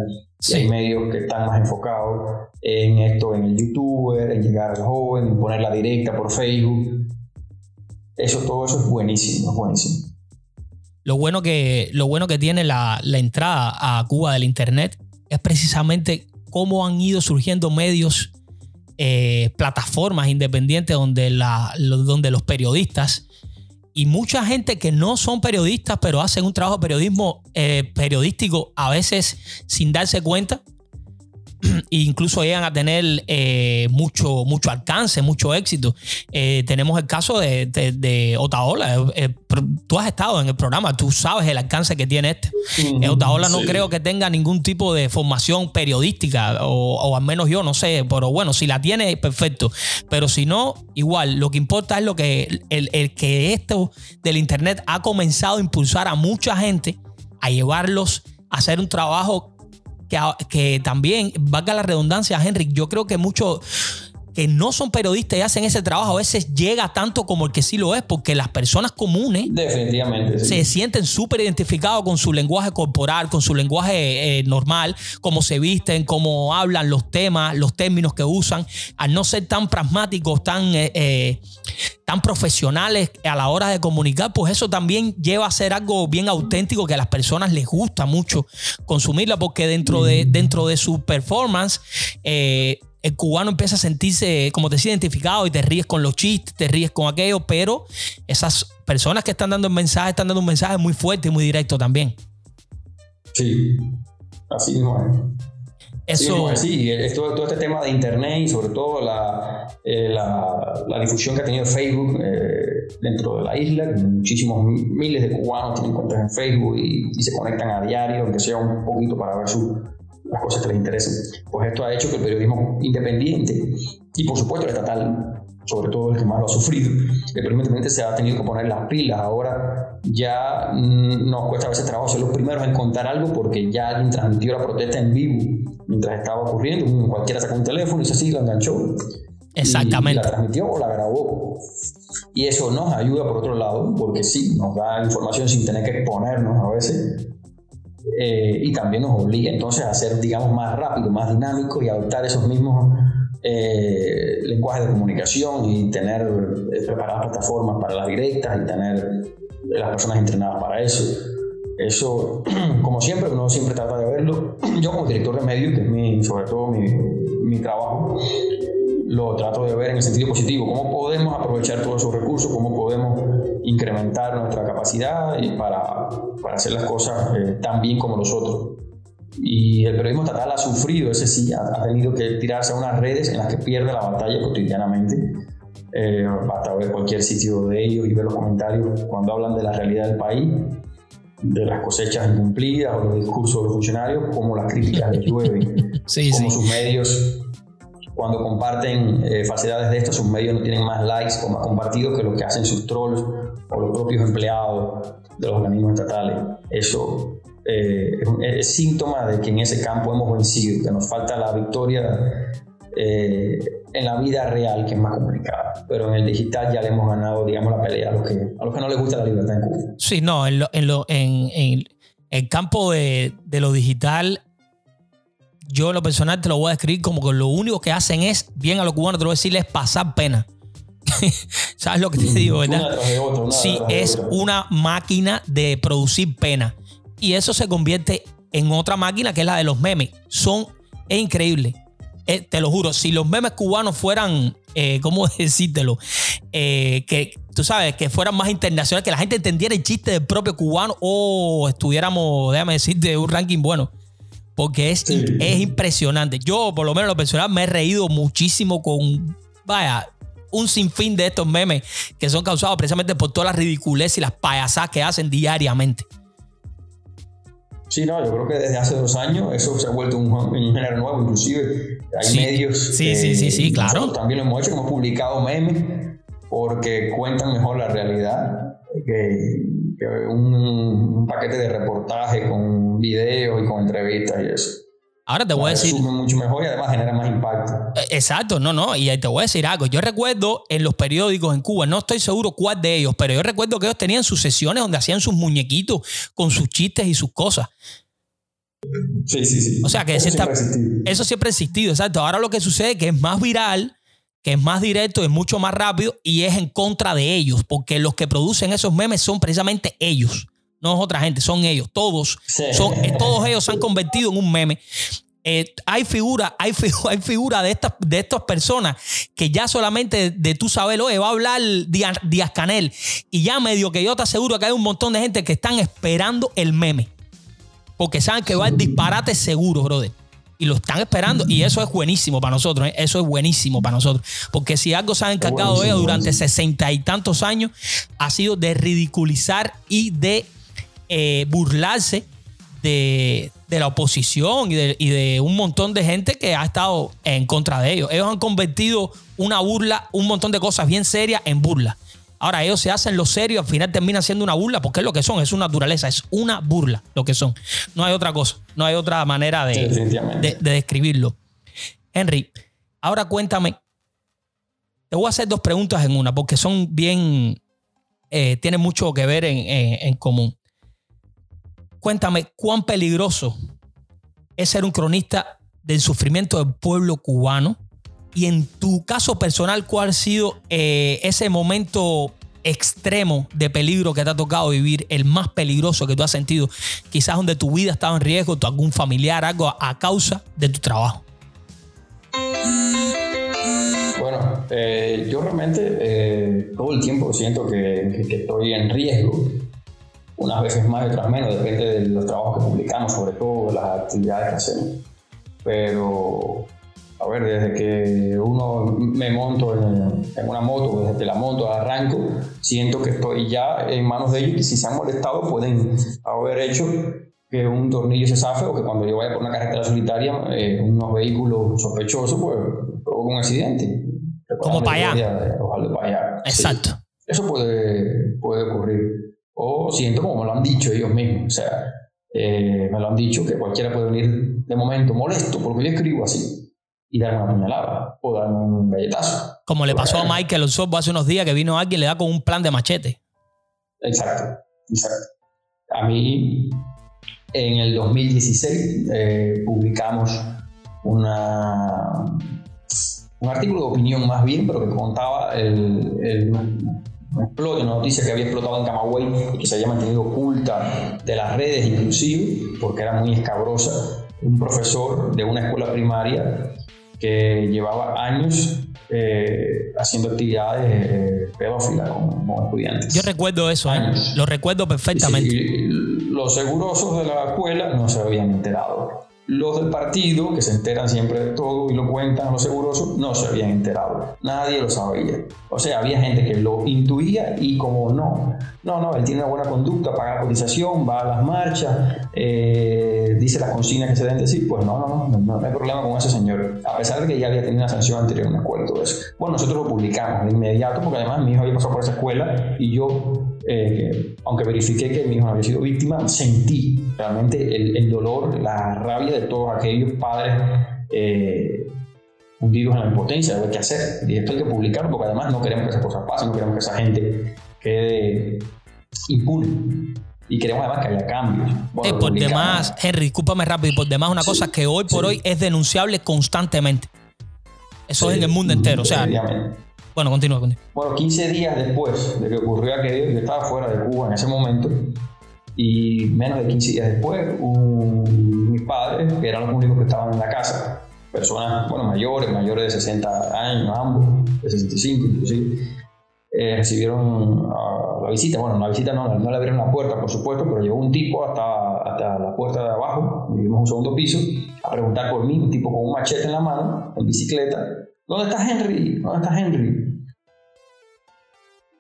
Y hay medios que están más enfocados en esto, en el youtuber, en llegar al joven, en ponerla directa por Facebook. Eso, todo eso es buenísimo, es buenísimo. Lo bueno que, lo bueno que tiene la, la entrada a Cuba del Internet es precisamente cómo han ido surgiendo medios eh, plataformas independientes donde, la, donde los periodistas y mucha gente que no son periodistas, pero hacen un trabajo de periodismo eh, periodístico a veces sin darse cuenta, *clears throat* e incluso llegan a tener eh, mucho, mucho alcance, mucho éxito. Eh, tenemos el caso de, de, Otaola. Eh, tú has estado en el programa, tú sabes el alcance que tiene este. Otaola no creo que tenga ningún tipo de formación periodística, o, al menos yo no sé, pero bueno, si la tiene, perfecto. Pero si no, igual, lo que importa es lo que el, el que esto del Internet ha comenzado a impulsar a mucha gente a llevarlos a hacer un trabajo que, también, valga la redundancia, Henry, yo creo que muchos que no son periodistas y hacen ese trabajo a veces llega tanto como el que sí lo es, porque las personas comunes Definitivamente, se sienten súper identificados con su lenguaje corporal, con su lenguaje eh, normal, cómo se visten, cómo hablan los temas, los términos que usan, al no ser tan pragmáticos, tan, eh, eh, tan profesionales a la hora de comunicar, pues eso también lleva a ser algo bien auténtico que a las personas les gusta mucho consumirla, porque dentro de, dentro de su performance, el cubano empieza a sentirse, como te decía, identificado y te ríes con los chistes, te ríes con aquello, pero esas personas que están dando el mensaje están dando un mensaje muy fuerte y muy directo también. Sí, así mismo es. Eso... Sí, todo, este tema de Internet y sobre todo la, eh, la, difusión que ha tenido Facebook eh, dentro de la isla, muchísimos miles de cubanos tienen cuentas en Facebook y, y, se conectan a diario, aunque sea un poquito para ver su, las cosas que les interesan. Pues esto ha hecho que el periodismo independiente y por supuesto el estatal, sobre todo el que más lo ha sufrido, independiente se ha tenido que poner las pilas. Ahora ya nos cuesta a veces trabajo ser los primeros en contar algo porque ya alguien transmitió la protesta en vivo mientras estaba ocurriendo. Cualquiera sacó un teléfono y dice así, la enganchó. Exactamente. Y la transmitió o la grabó. Y eso nos ayuda por otro lado, porque sí, nos da información sin tener que exponernos a veces eh, y también nos obliga entonces a ser, digamos, más rápido, más dinámico y adoptar esos mismos eh, lenguajes de comunicación y tener eh, preparadas plataformas para las directas y tener las personas entrenadas para eso. Eso, *clears throat* como siempre, uno siempre trata de verlo. *clears throat* Yo como director de medios, que es mi, sobre todo mi, mi trabajo, lo trato de ver en el sentido positivo, cómo podemos aprovechar todos esos recursos, cómo podemos incrementar nuestra capacidad y para, para hacer las cosas eh, tan bien como nosotros. Y el periodismo estatal ha sufrido, ese sí, ha, tenido que tirarse a unas redes en las que pierde la batalla cotidianamente. Eh, basta ver cualquier sitio de ellos y ver los comentarios cuando hablan de la realidad del país, de las cosechas incumplidas o los discursos de los funcionarios, como las críticas les llueven, *laughs* sí, como sus medios cuando comparten eh, falsedades de estas, sus medios no tienen más likes o más compartidos que lo que hacen sus trolls o los propios empleados de los organismos estatales. Eso eh, es, síntoma de que en ese campo hemos vencido, que nos falta la victoria eh, en la vida real, que es más complicada. Pero en el digital ya le hemos ganado, digamos, la pelea a los que, a los que no les gusta la libertad en Cuba. Sí, no, en, en, el campo de lo digital yo lo personal te lo voy a describir como que lo único que hacen es, bien a los cubanos te lo voy a decir, es pasar pena. *laughs* ¿Sabes lo que te digo, verdad? sí, es una máquina de producir pena. Y eso se convierte en otra máquina que es la de los memes. Son, es increíble. Eh, te lo juro, si los memes cubanos fueran, eh, ¿cómo *laughs* decírtelo? Eh, que tú sabes, que fueran más internacionales, que la gente entendiera el chiste del propio cubano o estuviéramos, déjame decirte, un ranking bueno porque es, es impresionante. Yo, por lo menos lo personal, me he reído muchísimo con, vaya, un sinfín de estos memes que son causados precisamente por todas las ridiculeces y las payasadas que hacen diariamente. Sí, no, yo creo que desde hace dos años eso se ha vuelto un, género nuevo, inclusive hay medios. Sí, sí, sí, sí, claro. También lo hemos hecho, hemos publicado memes porque cuentan mejor la realidad que, un, paquete de reportaje con videos y con entrevistas y eso. Ahora te voy a decir. mucho mejor y además genera más impacto. Eh, exacto, no, no. Y te voy a decir algo. Yo recuerdo en los periódicos en Cuba, no estoy seguro cuál de ellos, pero yo recuerdo que ellos tenían sus sesiones donde hacían sus muñequitos con sus chistes y sus cosas. Sí, sí, sí. O sea que eso siempre, ha existido. eso siempre ha existido, exacto. Ahora lo que sucede es que es más viral, que es más directo, es mucho más rápido y es en contra de ellos, porque los que producen esos memes son precisamente ellos. No es otra gente, son ellos. Todos, son, eh, todos ellos se han convertido en un meme. Eh, hay figura, hay, *laughs* hay figura de estas, de estas personas que ya solamente de, tú saber, oye, va a hablar Díaz Canel. Y ya medio que yo te aseguro que hay un montón de gente que están esperando el meme porque saben que va el disparate seguro, brother. Y lo están esperando. Y eso es buenísimo para nosotros. ¿eh? Eso es buenísimo para nosotros. Porque si algo se han encargado de ellos durante sesenta y tantos años, ha sido de ridiculizar y de eh, burlarse de, la oposición y de, y de, un montón de gente que ha estado en contra de ellos. Ellos han convertido una burla, un montón de cosas bien serias en burla. Ahora ellos se hacen lo serio, al final termina siendo una burla, porque es lo que son, es una naturaleza, es una burla lo que son. No hay otra cosa, no hay otra manera de, describirlo. Henry, ahora cuéntame, te voy a hacer dos preguntas en una, porque son bien, eh, tienen mucho que ver en, en común. Cuéntame, ¿cuán peligroso es ser un cronista del sufrimiento del pueblo cubano? Y en tu caso personal, ¿cuál ha sido eh, ese momento extremo de peligro que te ha tocado vivir, el más peligroso que tú has sentido, quizás donde tu vida estaba en riesgo, tu algún familiar, algo a, causa de tu trabajo? Bueno, eh, yo realmente eh, todo el tiempo siento que, estoy en riesgo, unas veces más y otras menos, depende de los trabajos que publicamos, sobre todo las actividades que hacemos. Pero a ver, desde que uno me monto en, una moto, desde que la moto arranco, siento que estoy ya en manos de ellos y si se han molestado pueden haber hecho que un tornillo se zafe o que cuando yo vaya por una carretera solitaria, eh, unos vehículos sospechosos, pues provoque un accidente. Como para allá. Ojalá para allá. Exacto. Eso puede, puede ocurrir. O siento como me lo han dicho ellos mismos. O sea, eh, me lo han dicho que cualquiera puede venir de momento molesto porque yo escribo así y darme una puñalada o darme un galletazo. Como le pasó a Michael Osorbo hace unos días que vino alguien y le da con un plan de machete. Exacto, exacto. A mí, en el 2016, eh, publicamos una, un artículo de opinión más bien, pero que contaba el, el explote, una noticia que había explotado en Camagüey y que se había mantenido oculta de las redes inclusive, porque era muy escabrosa. Un profesor de una escuela primaria que llevaba años eh, haciendo actividades eh, pedófilas con, estudiantes. Yo recuerdo eso, ¿eh? lo recuerdo perfectamente. los segurosos de la escuela no se habían enterado. Los del partido, que se enteran siempre de todo y lo cuentan a los segurosos, no se habían enterado. Nadie lo sabía. O sea, había gente que lo intuía y como no, no, no, él tiene una buena conducta, paga la cotización, va a las marchas, eh, dice las consignas que se deben decir, pues no, no, no, no, hay problema con ese señor. A pesar de que ya había tenido una sanción anterior en la escuela y todo eso. Bueno, nosotros lo publicamos de inmediato porque además mi hijo había pasado por esa escuela y yo eh, aunque verifiqué que mi hijo había sido víctima, sentí realmente el, dolor, la rabia de todos aquellos padres eh, hundidos en la impotencia de ver qué hacer. Y esto hay que publicarlo porque además no queremos que esas cosas pasen, no queremos que esa gente quede impune. Y queremos además que haya cambios. por demás, Henry, discúlpame rápido, y por demás una cosa que hoy por hoy es denunciable constantemente. Eso es en el mundo entero. O sea, bueno, continúa, continúa. Bueno, 15 días después de que ocurrió aquello, yo estaba fuera de Cuba en ese momento, y menos de 15 días después, mis padres, que eran los únicos que estaban en la casa, personas, bueno, mayores, mayores de 60 años, ambos, de 65 inclusive, eh, recibieron uh, la visita. Bueno, la visita no, no le abrieron la puerta, por supuesto, pero llegó un tipo hasta, hasta la puerta de abajo, vivimos un segundo piso, a preguntar por mí, un tipo con un machete en la mano, en bicicleta. ¿Dónde está Henry? ¿Dónde está Henry?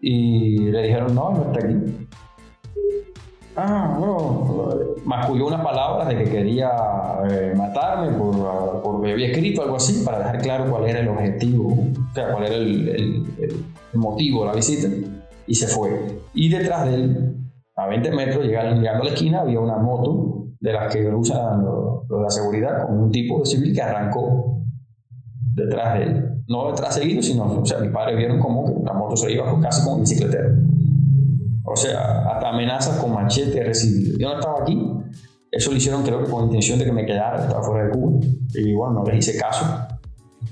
Y le dijeron, no, no está aquí. Ah, bueno, masculló unas palabras de que quería eh, matarme por, porque había escrito algo así para dejar claro cuál era el objetivo, o sea, cuál era el, motivo de la visita. Y se fue. Y detrás de él, a 20 metros, llegando, a la esquina, había una moto de las que usan los, de la seguridad, con un tipo de civil que arrancó detrás de él. No detrás seguido, sino, o sea, mis padres vieron como la moto se iba casi como un bicicletero. O sea, hasta amenazas con machete he recibido. Yo no estaba aquí, eso lo hicieron creo que con intención de que me quedara, estaba fuera de Cuba. Y bueno, no les hice caso,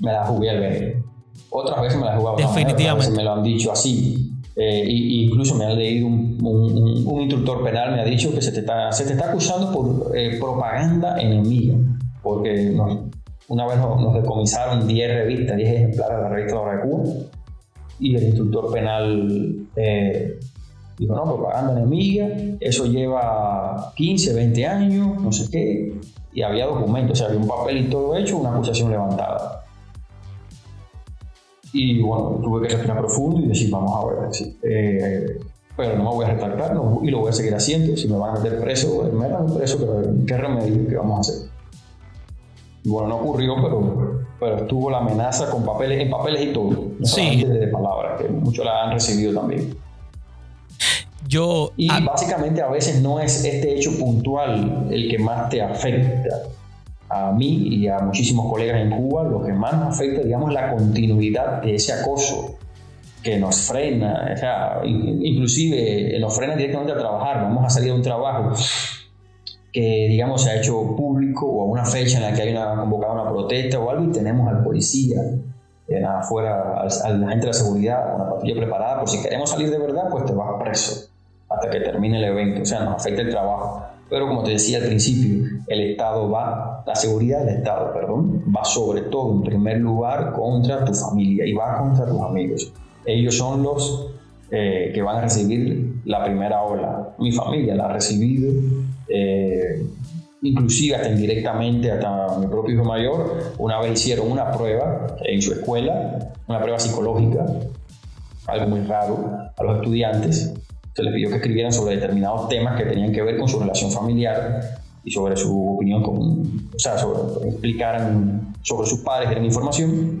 me la jugué al ver. Otras veces me la he jugado Definitivamente. me lo han dicho así. Eh, incluso me ha leído un, un, instructor penal, me ha dicho que se te está, se te está acusando por eh, propaganda enemiga, porque una vez nos, decomisaron 10 revistas, 10 ejemplares de la revista de Cuba, y el instructor penal eh, dijo, no, propaganda enemiga, eso lleva 15, 20 años, no sé qué, y había documentos, o sea, había un papel y todo hecho, una acusación levantada. Y bueno, tuve que respirar profundo y decir, vamos a ver, sí, eh, pero no me voy a retractar y lo voy a seguir haciendo. Si me van a meter preso, me metan preso, pero ¿qué remedio que vamos a hacer? Y bueno, no ocurrió, pero, pero estuvo la amenaza con papeles, en papeles y todo, no sí. de palabras, que muchos la han recibido también. Yo, y básicamente a veces no es este hecho puntual el que más te afecta, a mí y a muchísimos colegas en Cuba, lo que más nos afecta, digamos, la continuidad de ese acoso que nos frena, o sea, inclusive nos frena directamente a trabajar, vamos a salir de un trabajo que, digamos, se ha hecho público o a una fecha en la que hay una convocada una protesta o algo y tenemos al policía eh, afuera, al, la gente de la seguridad, una patrulla preparada, por si queremos salir de verdad, pues te vas preso hasta que termine el evento, o sea, nos afecta el trabajo. Pero como te decía al principio, el Estado va, la seguridad del Estado, perdón, va sobre todo en primer lugar contra tu familia y va contra tus amigos. Ellos son los eh, que van a recibir la primera ola. Mi familia la ha recibido, eh, inclusive hasta indirectamente, hasta mi propio hijo mayor, una vez hicieron una prueba en su escuela, una prueba psicológica, algo muy raro a los estudiantes, se les pidió que escribieran sobre determinados temas que tenían que ver con su relación familiar y sobre su opinión, con, o sea, sobre, explicaran sobre sus padres, dieran información.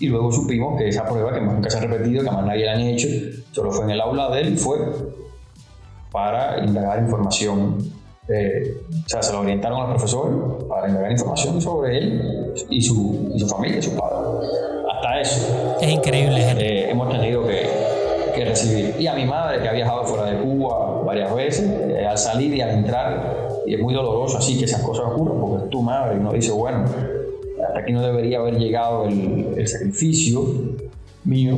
Y luego supimos que esa prueba, que nunca se ha repetido, que más nadie la han hecho, solo fue en el aula de él fue para indagar información. Eh, o sea, se lo orientaron al profesor para indagar información sobre él y su, y su familia, su padre. Hasta eso. Es increíble. Eh, hemos tenido que, que recibir. Y a mi madre, que ha viajado fuera de Cuba varias veces, eh, al salir y al entrar, y es muy doloroso así que esas cosas ocurran, porque es tu madre y uno dice, bueno, hasta aquí no debería haber llegado el, el sacrificio mío,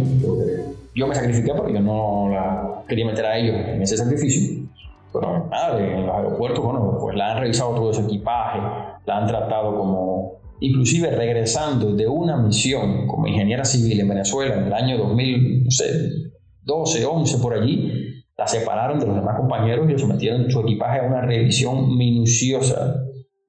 yo me sacrifiqué porque yo no la quería meter a ellos en ese sacrificio. Pero madre en los aeropuertos, bueno, pues la han revisado todo su equipaje, la han tratado como inclusive regresando de una misión como ingeniera civil en Venezuela en el año 2000, no sé, 12, 11 por allí, la separaron de los demás compañeros y le sometieron su equipaje a una revisión minuciosa,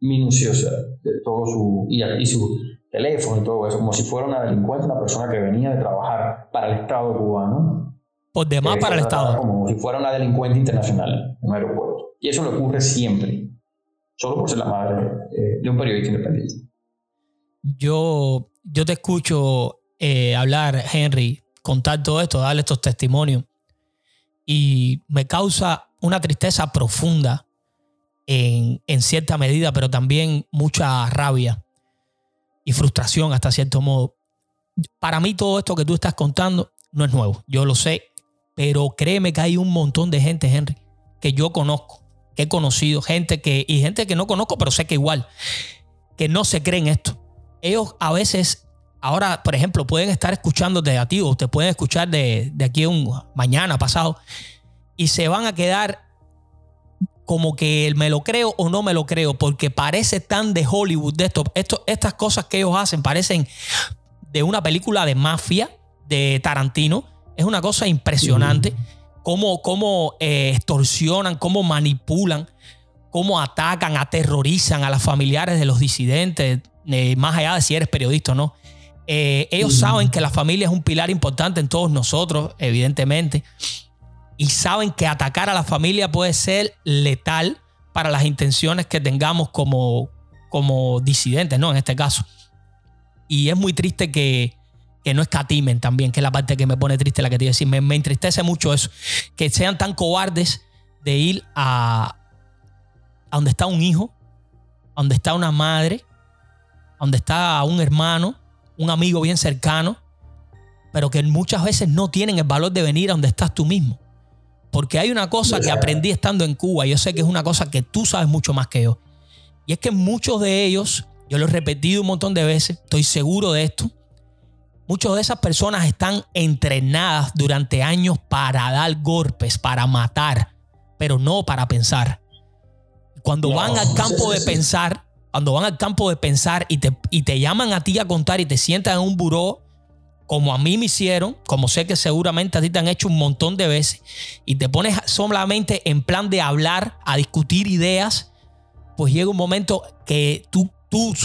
minuciosa de todo su, y, su teléfono y todo eso, como si fuera una delincuente, una persona que venía de trabajar para el Estado cubano. Por demás para el Estado. Como si fuera una delincuente internacional en un aeropuerto. Y eso le ocurre siempre, solo por ser la madre eh, de un periodista independiente. Yo, yo te escucho eh, hablar, Henry, contar todo esto, darle estos testimonios. Y me causa una tristeza profunda en, cierta medida, pero también mucha rabia y frustración hasta cierto modo. Para mí todo esto que tú estás contando no es nuevo, yo lo sé, pero créeme que hay un montón de gente, Henry, que yo conozco, que he conocido, gente que, y gente que no conozco, pero sé que igual, que no se creen esto. Ellos a veces ahora, por ejemplo, pueden estar escuchándote a ti o te pueden escuchar de, aquí un mañana, pasado, y se van a quedar como que me lo creo o no me lo creo, porque parece tan de Hollywood de esto, esto estas cosas que ellos hacen parecen de una película de mafia de Tarantino. Es una cosa impresionante. Cómo, eh, extorsionan, cómo manipulan, cómo atacan, aterrorizan a las familiares de los disidentes, eh, más allá de si eres periodista o no. Eh, ellos saben que la familia es un pilar importante en todos nosotros, evidentemente. Y saben que atacar a la familia puede ser letal para las intenciones que tengamos como, como disidentes, ¿no? En este caso. Y es muy triste que, que no escatimen también, que es la parte que me pone triste, la que te iba a decir. Me, me entristece mucho eso. Que sean tan cobardes de ir a, a donde está un hijo, a donde está una madre, a donde está un hermano, un amigo bien cercano, pero que muchas veces no tienen el valor de venir a donde estás tú mismo. Porque hay una cosa que aprendí estando en Cuba, y yo sé que es una cosa que tú sabes mucho más que yo. Y es que muchos de ellos, yo lo he repetido un montón de veces, estoy seguro de esto, muchas de esas personas están entrenadas durante años para dar golpes, para matar, pero no para pensar. Cuando van al campo de pensar, cuando van al campo de pensar y te, y te llaman a ti a contar y te sientan en un buró como a mí me hicieron, como sé que seguramente a ti te han hecho un montón de veces, y te pones solamente en plan de hablar, a discutir ideas, pues llega un momento que tú, tú,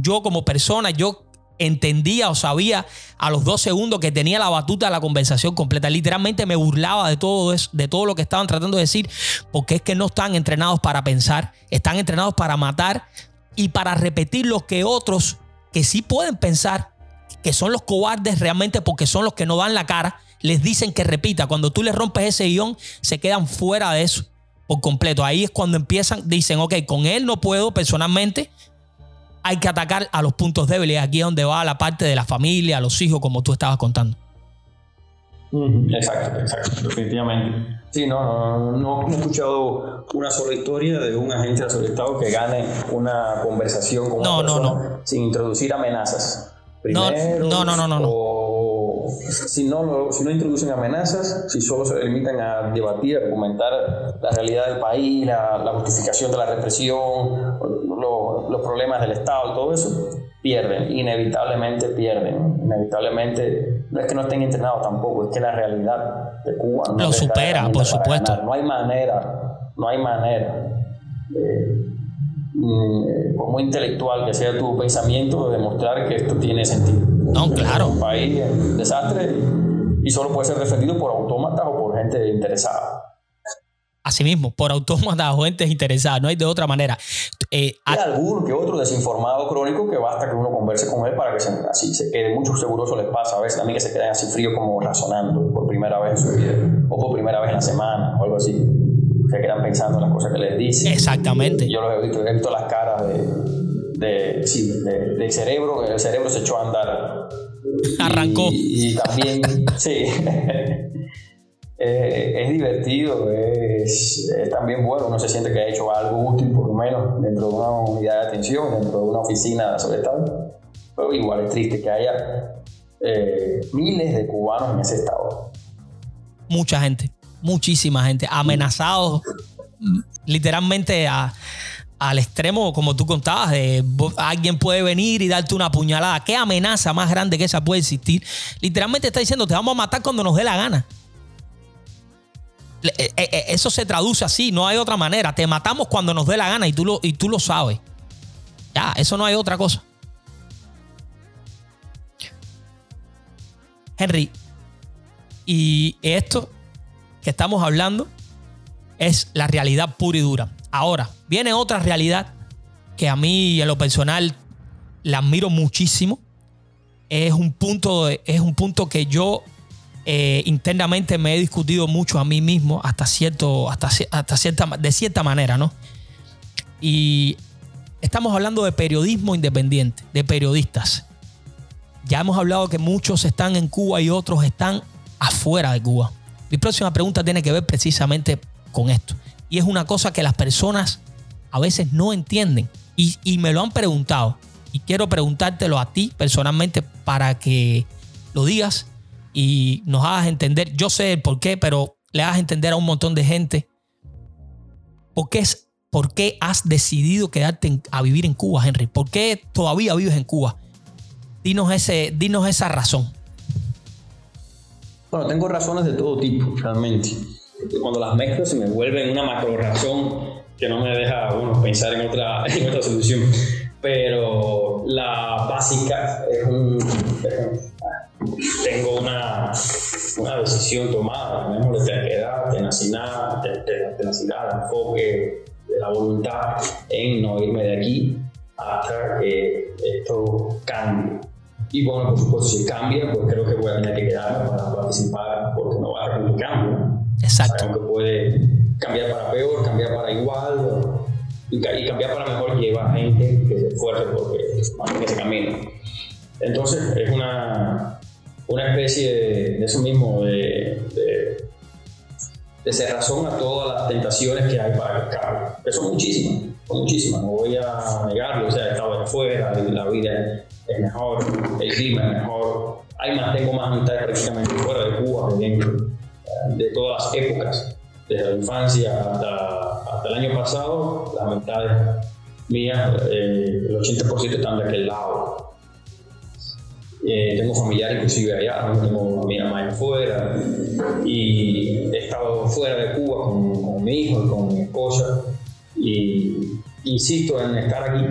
yo como persona, yo entendía o sabía a los dos segundos que tenía la batuta de la conversación completa. Literalmente me burlaba de todo de todo lo que estaban tratando de decir, porque es que no están entrenados para pensar, están entrenados para matar y para repetir lo que otros que sí pueden pensar que son los cobardes realmente porque son los que no dan la cara, les dicen que repita. Cuando tú les rompes ese guion, se quedan fuera de eso por completo. Ahí es cuando empiezan, dicen, ok, con él no puedo personalmente, hay que atacar a los puntos débiles. Aquí es donde va la parte de la familia, los hijos, como tú estabas contando. Exacto, exacto, definitivamente. Sí, no, no, no, he escuchado una sola historia de un agente de Estado que gane una conversación con una persona sin introducir amenazas no, no, no, no, O si no, si no introducen amenazas, si solo se limitan a debatir, a comentar la realidad del país, la, justificación de la represión, los problemas del Estado, todo eso, pierden, inevitablemente pierden. Inevitablemente, no es que no estén entrenados tampoco, es que la realidad de Cuba no lo supera, por supuesto. No hay manera, no hay manera. Eh, Mm, por muy intelectual que sea tu pensamiento, demostrar que esto tiene sentido. No, claro. un país en desastre y solo puede ser defendido por autómatas o por gente interesada. Asimismo, por autómatas o gente interesada, no hay de otra manera. Eh, hay alguno que otro desinformado crónico que basta que uno converse con él para que se, así se quede. Muchos segurosos les pasa a veces también que se queden así fríos como razonando por primera vez en su vida o por primera vez en la semana o algo así se quedan pensando en las cosas que les dicen. Exactamente. Yo los he visto, he visto las caras de, sí, del cerebro, el cerebro se echó a andar. *laughs* Arrancó. Y, también, *laughs* sí. *laughs* Eh, es divertido, es, también bueno, uno se siente que ha hecho algo útil, por lo menos, dentro de una unidad de atención, dentro de una oficina sobre estado. Pero igual es triste que haya eh, miles de cubanos en ese estado. Mucha gente muchísima gente, amenazados literalmente al extremo, como tú contabas, de alguien puede venir y darte una puñalada. ¿Qué amenaza más grande que esa puede existir? Literalmente está diciendo, te vamos a matar cuando nos dé la gana. Eh, eh, eso se traduce así, no hay otra manera. Te matamos cuando nos dé la gana y tú lo, y tú lo sabes. Ya, eso no hay otra cosa. Henry, y esto que estamos hablando es la realidad pura y dura. Ahora, viene otra realidad que a mí en lo personal la admiro muchísimo. Es un punto, es un punto que yo eh, internamente me he discutido mucho a mí mismo hasta cierto, hasta, hasta cierta, de cierta manera, ¿no? Y estamos hablando de periodismo independiente, de periodistas. Ya hemos hablado que muchos están en Cuba y otros están afuera de Cuba. Mi próxima pregunta tiene que ver precisamente con esto. Y es una cosa que las personas a veces no entienden. Y, me lo han preguntado. Y quiero preguntártelo a ti personalmente para que lo digas y nos hagas entender. Yo sé el por qué, pero le hagas entender a un montón de gente por qué, es, por qué has decidido quedarte a vivir en Cuba, Henry. ¿Por qué todavía vives en Cuba? Dinos, ese, dinos esa razón. Bueno, tengo razones de todo tipo, realmente. Cuando las mezclo se me vuelven una macro razón que no me deja bueno, pensar en otra, *laughs* solución. Pero la básica es un. tengo una, una decisión tomada, tenemos de terquedad, tenacidad, tenacidad, enfoque la voluntad en no irme de aquí hasta que esto cambie. Y bueno, por supuesto, si cambia, pues creo que voy a tener que quedarme para participar porque no va a haber cambio. Exacto. que puede cambiar para peor, cambiar para igual. y, cambiar para mejor lleva gente que se esfuerce porque en ese camino. Entonces es una, una especie de, eso mismo, de, de, de cerrazón a todas las tentaciones que hay para el carro, que son muchísimas, muchísimas, no voy a negarlo, o sea, he estado de afuera, la vida es mejor, el clima es mejor, hay más, tengo más amistades prácticamente fuera de Cuba eh, de todas las épocas, desde la infancia hasta, hasta el año pasado, las amistades mías, eh, el 80% están de aquel lado. Eh, tengo familiares inclusive allá, tengo mi mamá afuera y he estado fuera de Cuba con, con mi hijo y con mi esposa y insisto en estar aquí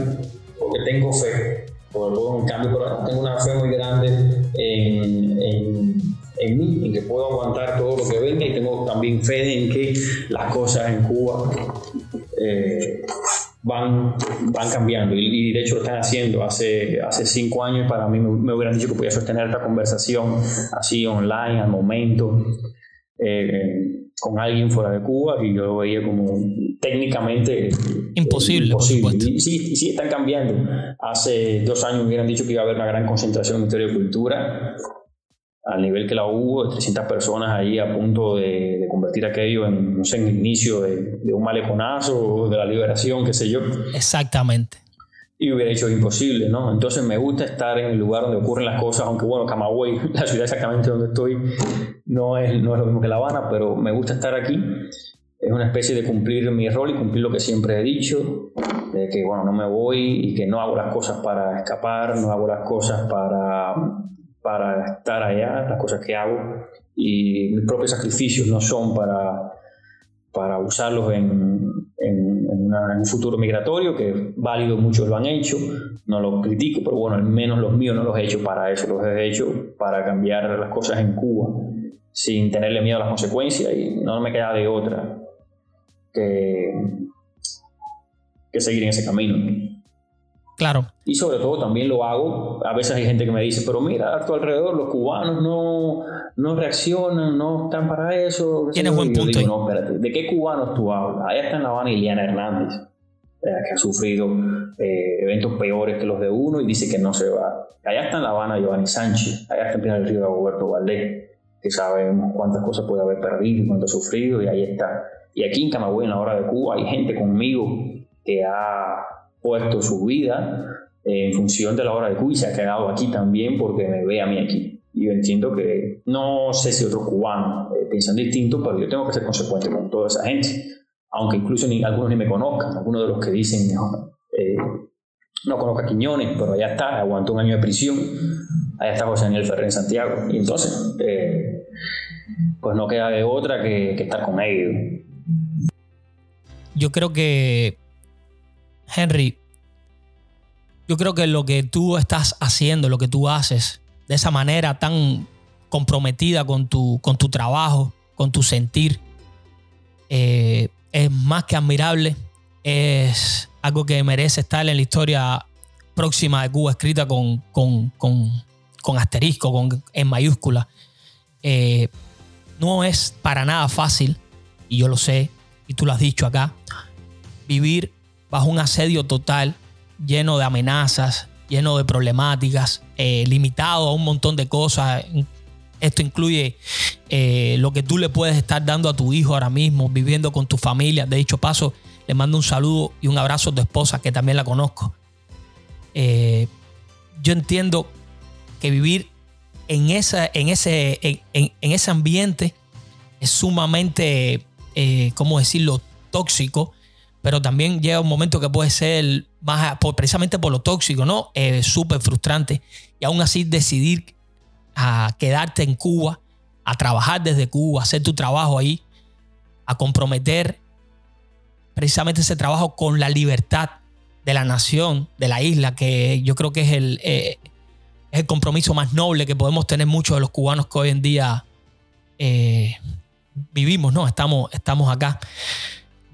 porque tengo fe por un cambio, tengo una fe muy grande en, en, en, mí, en que puedo aguantar todo lo que venga y tengo también fe en que las cosas en Cuba eh, van, van cambiando y, de hecho lo están haciendo. Hace, hace cinco años para mí me, hubieran dicho que podía sostener esta conversación así online al momento. Eh, con alguien fuera de Cuba y yo lo veía como técnicamente imposible. imposible. Sí, sí, están cambiando. Hace dos años me hubieran dicho que iba a haber una gran concentración en historia y cultura, al nivel que la hubo, 300 personas ahí a punto de, convertir aquello en, no sé, en el inicio de, de un maleconazo, de la liberación, qué sé yo. Exactamente y hubiera hecho imposible, ¿no? Entonces me gusta estar en el lugar donde ocurren las cosas, aunque bueno, Camagüey, *laughs* la ciudad exactamente donde estoy, no es, no es lo mismo que La Habana, pero me gusta estar aquí. Es una especie de cumplir mi rol y cumplir lo que siempre he dicho, de que bueno, no me voy y que no hago las cosas para escapar, no hago las cosas para, para estar allá, las cosas que hago y mis propios sacrificios no son para, para usarlos en, en, un futuro migratorio, que válido, muchos lo han hecho, no lo critico, pero bueno, al menos los míos no los he hecho para eso, los he hecho para cambiar las cosas en Cuba, sin tenerle miedo a las consecuencias y no me queda de otra que, que seguir en ese camino. Claro. Y sobre todo también lo hago, a veces hay gente que me dice, pero mira, a tu alrededor los cubanos no, no reaccionan, no están para eso. Tienes buen punto. Digo, no, espérate, ¿de qué cubanos tú hablas? Allá está en La Habana Iliana Hernández, eh, que ha sufrido eh, eventos peores que los de uno y dice que no se va. Allá está en La Habana Giovanni Sánchez, allá está en Pinar del Río de Roberto Valdés, que sabemos cuántas cosas puede haber perdido y cuánto ha sufrido, y ahí está. Y aquí en Camagüey, en la hora de Cuba, hay gente conmigo que ha puesto su vida en función de la hora de Cuba y se ha quedado aquí también porque me ve a mí aquí. Y yo entiendo que no sé si otros cubanos eh, piensan distinto, pero yo tengo que ser consecuente con toda esa gente. Aunque incluso ni, algunos ni me conozcan, algunos de los que dicen, no, eh, no conozco a Quiñones, pero allá está, aguantó un año de prisión, allá está José Daniel Ferrer en Santiago. Y entonces, eh, pues no queda de otra que, que estar con ellos. Yo creo que Henry, yo creo que lo que tú estás haciendo, lo que tú haces de esa manera tan comprometida con tu, con tu trabajo, con tu sentir, eh, es más que admirable. Es algo que merece estar en la historia próxima de Cuba, escrita con, con, asterisco, con, en mayúscula. Eh, no es para nada fácil, y yo lo sé, y tú lo has dicho acá, vivir bajo un asedio total, lleno de amenazas, lleno de problemáticas, eh, limitado a un montón de cosas. Esto incluye eh, lo que tú le puedes estar dando a tu hijo ahora mismo, viviendo con tu familia. De dicho paso, le mando un saludo y un abrazo a tu esposa, que también la conozco. Eh, yo entiendo que vivir en, esa, en, ese, en, ese ambiente es sumamente, ¿cómo decirlo?, tóxico pero también llega un momento que puede ser más, precisamente por lo tóxico, ¿no? Eh, Súper frustrante. Y aún así decidir a quedarte en Cuba, a trabajar desde Cuba, hacer tu trabajo ahí, a comprometer precisamente ese trabajo con la libertad de la nación, de la isla, que yo creo que es el, eh, el compromiso más noble que podemos tener muchos de los cubanos que hoy en día eh, vivimos, ¿no? Estamos, estamos acá.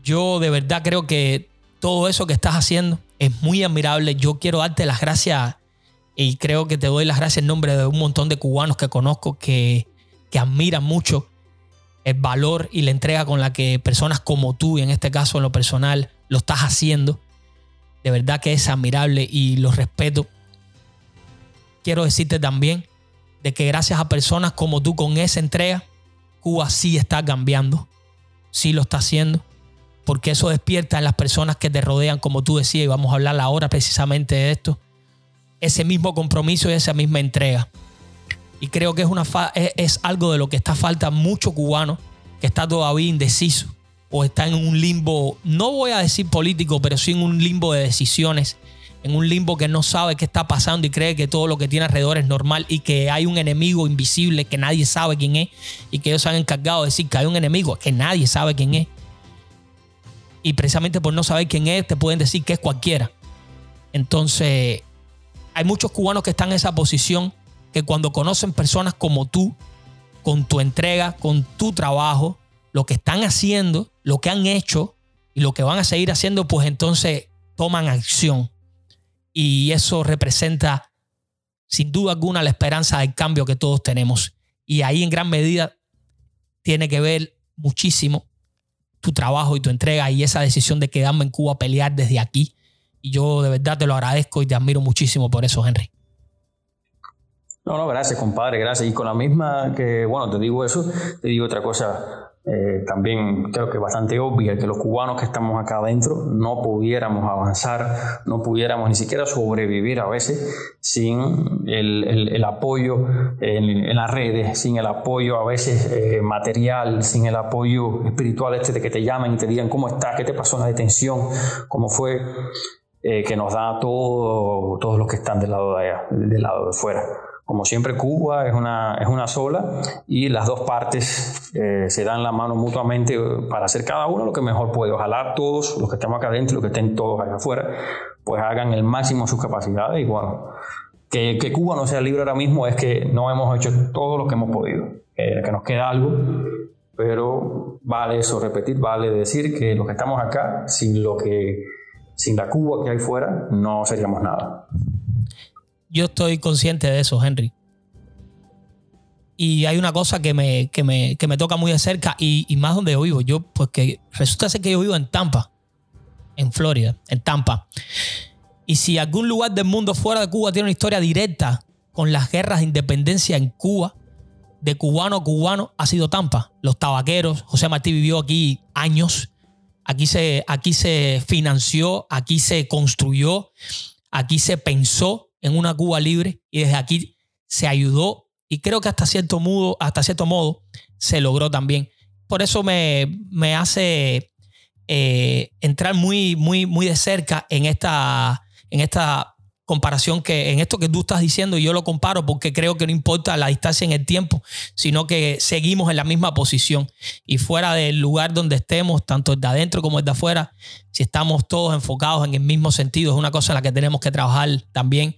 Yo de verdad creo que todo eso que estás haciendo es muy admirable. Yo quiero darte las gracias y creo que te doy las gracias en nombre de un montón de cubanos que conozco que, que admiran mucho el valor y la entrega con la que personas como tú, y en este caso en lo personal, lo estás haciendo. De verdad que es admirable y lo respeto. Quiero decirte también de que gracias a personas como tú con esa entrega, Cuba sí está cambiando, sí lo está haciendo, porque eso despierta en las personas que te rodean, como tú decías, y vamos a hablar ahora precisamente de esto, ese mismo compromiso y esa misma entrega. Y creo que es, una es, algo de lo que está falta mucho cubano que está todavía indeciso o está en un limbo, no voy a decir político, pero sí en un limbo de decisiones, en un limbo que no sabe qué está pasando y cree que todo lo que tiene alrededor es normal y que hay un enemigo invisible que nadie sabe quién es y que ellos se han encargado de decir que hay un enemigo que nadie sabe quién es. Y precisamente por no saber quién es, te pueden decir que es cualquiera. Entonces, hay muchos cubanos que están en esa posición que cuando conocen personas como tú, con tu entrega, con tu trabajo, lo que están haciendo, lo que han hecho y lo que van a seguir haciendo, pues entonces toman acción. Y eso representa sin duda alguna la esperanza del cambio que todos tenemos. Y ahí en gran medida tiene que ver muchísimo tu trabajo y tu entrega y esa decisión de quedarme en Cuba a pelear desde aquí. Y yo de verdad te lo agradezco y te admiro muchísimo por eso, Henry. No, no, gracias, compadre, gracias. Y con la misma que, bueno, te digo eso, te digo otra cosa eh, también creo que bastante obvia, que los cubanos que estamos acá adentro no pudiéramos avanzar, no pudiéramos ni siquiera sobrevivir a veces sin el, apoyo en, las redes, sin el apoyo a veces eh, material, sin el apoyo espiritual este de que te llamen y te digan cómo estás, qué te pasó en la detención, cómo fue. Eh, que nos da todo, todos los que están del lado de allá, del lado de fuera. Como siempre, Cuba es una, es una sola y las dos partes eh, se dan la mano mutuamente para hacer cada uno lo que mejor puede. Ojalá todos, los que estamos acá adentro, los que estén todos allá afuera, pues hagan el máximo de sus capacidades y bueno, que, que, Cuba no sea libre ahora mismo es que no hemos hecho todo lo que hemos podido, que nos queda algo, pero vale eso repetir, vale decir que los que estamos acá, sin lo que, sin la Cuba que hay fuera, no seríamos nada. Yo estoy consciente de eso, Henry. Y hay una cosa que me, que me, toca muy de cerca y, más donde yo vivo. Yo, pues que resulta ser que yo vivo en Tampa, en Florida, en Tampa. Y si algún lugar del mundo fuera de Cuba tiene una historia directa con las guerras de independencia en Cuba, de cubano a cubano, ha sido Tampa. Los tabaqueros, José Martí vivió aquí años. Aquí se, aquí se financió, aquí se construyó, aquí se pensó en una Cuba libre y desde aquí se ayudó y creo que hasta cierto, modo, hasta cierto modo se logró también. Por eso me, hace eh, entrar muy, muy, muy de cerca en esta, en esta comparación que en esto que tú estás diciendo y yo lo comparo porque creo que no importa la distancia en el tiempo, sino que seguimos en la misma posición y fuera del lugar donde estemos, tanto de adentro como de afuera, si estamos todos enfocados en el mismo sentido, es una cosa en la que tenemos que trabajar también